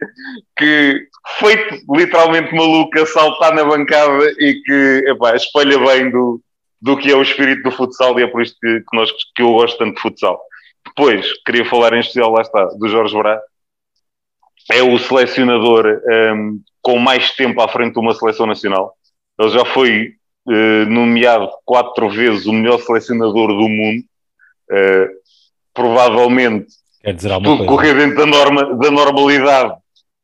que foi literalmente maluco a saltar na bancada e que epá, espelha bem do, do que é o espírito do futsal e é por isto que, que, nós, que eu gosto tanto de futsal. Depois, queria falar em especial, lá está, do Jorge Brá. É o selecionador um, com mais tempo à frente de uma seleção nacional. Ele já foi uh, nomeado quatro vezes o melhor selecionador do mundo, uh, provavelmente Quer dizer tudo coisa. correr dentro da, norma, da normalidade,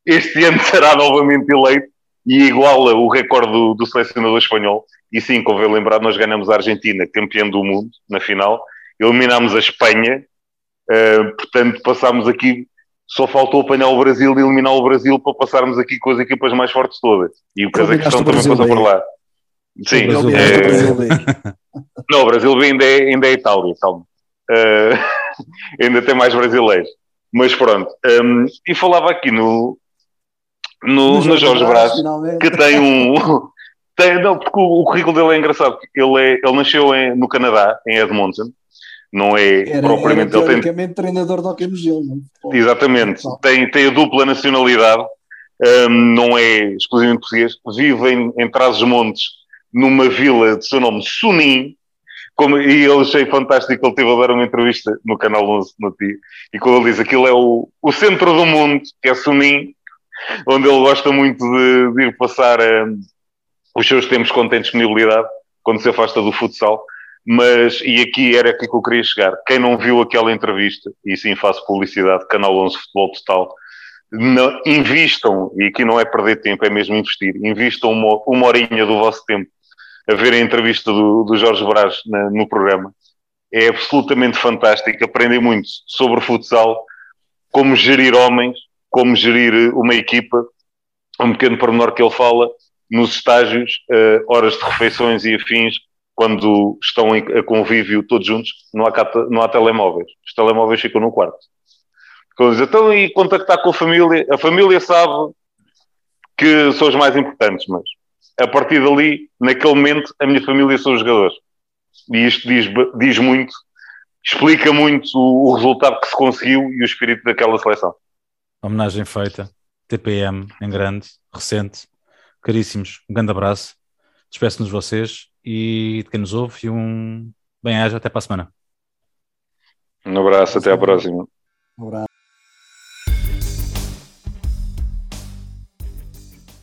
este ano será novamente eleito e iguala o recorde do, do selecionador espanhol. E sim, convém lembrar, nós ganhamos a Argentina, campeã do mundo, na final, eliminámos a Espanha, uh, portanto passámos aqui, só faltou apanhar o Brasil e eliminar o Brasil para passarmos aqui com as equipas mais fortes todas. E o Cazaquistão também passou por lá. Sim, é... <laughs> não, o Brasil ainda é, ainda é Itália, calma. Uh, <laughs> <laughs> ainda tem mais brasileiros. Mas pronto. Um, e falava aqui no, no, no Jorge Brás, que tem um. <laughs> Tem, não, porque o, o, currículo dele é engraçado. Ele, é, ele nasceu em, no Canadá, em Edmonton. Não é era, propriamente. Era ele tem, treinador do Hockey não? Exatamente. Tem, tem a dupla nacionalidade. Um, não é exclusivamente português. Vive em, em Trás-os-Montes, numa vila de seu nome Sunim, como, e eu achei fantástico, ele teve a dar uma entrevista no canal 11 no dia, e quando ele diz aquilo é o, o centro do mundo, que é Sunim, onde ele gosta muito de, de ir passar um, os seus tempos quando tem disponibilidade, quando se afasta do futsal, mas, e aqui era aqui que eu queria chegar, quem não viu aquela entrevista, e sim faço publicidade, canal 11 Futebol Total, não, invistam, e aqui não é perder tempo, é mesmo investir, invistam uma, uma horinha do vosso tempo a ver a entrevista do, do Jorge Braz na, no programa. É absolutamente fantástico, aprendem muito sobre futsal, como gerir homens, como gerir uma equipa, um pequeno pormenor que ele fala nos estágios, uh, horas de refeições e afins, quando estão em, a convívio todos juntos, não há, não há telemóveis. Os telemóveis ficam no quarto. Quando diz, então, e contactar com a família? A família sabe que são os mais importantes, mas a partir dali, naquele momento, a minha família são os jogadores. E isto diz, diz muito, explica muito o, o, resultado que se conseguiu e o espírito daquela seleção. Homenagem feita, TPM em grande, recente, caríssimos, um grande abraço. Despeço-nos vocês e de quem nos ouve e um bem-aja até para a semana. Um abraço, até à próxima. Um abraço.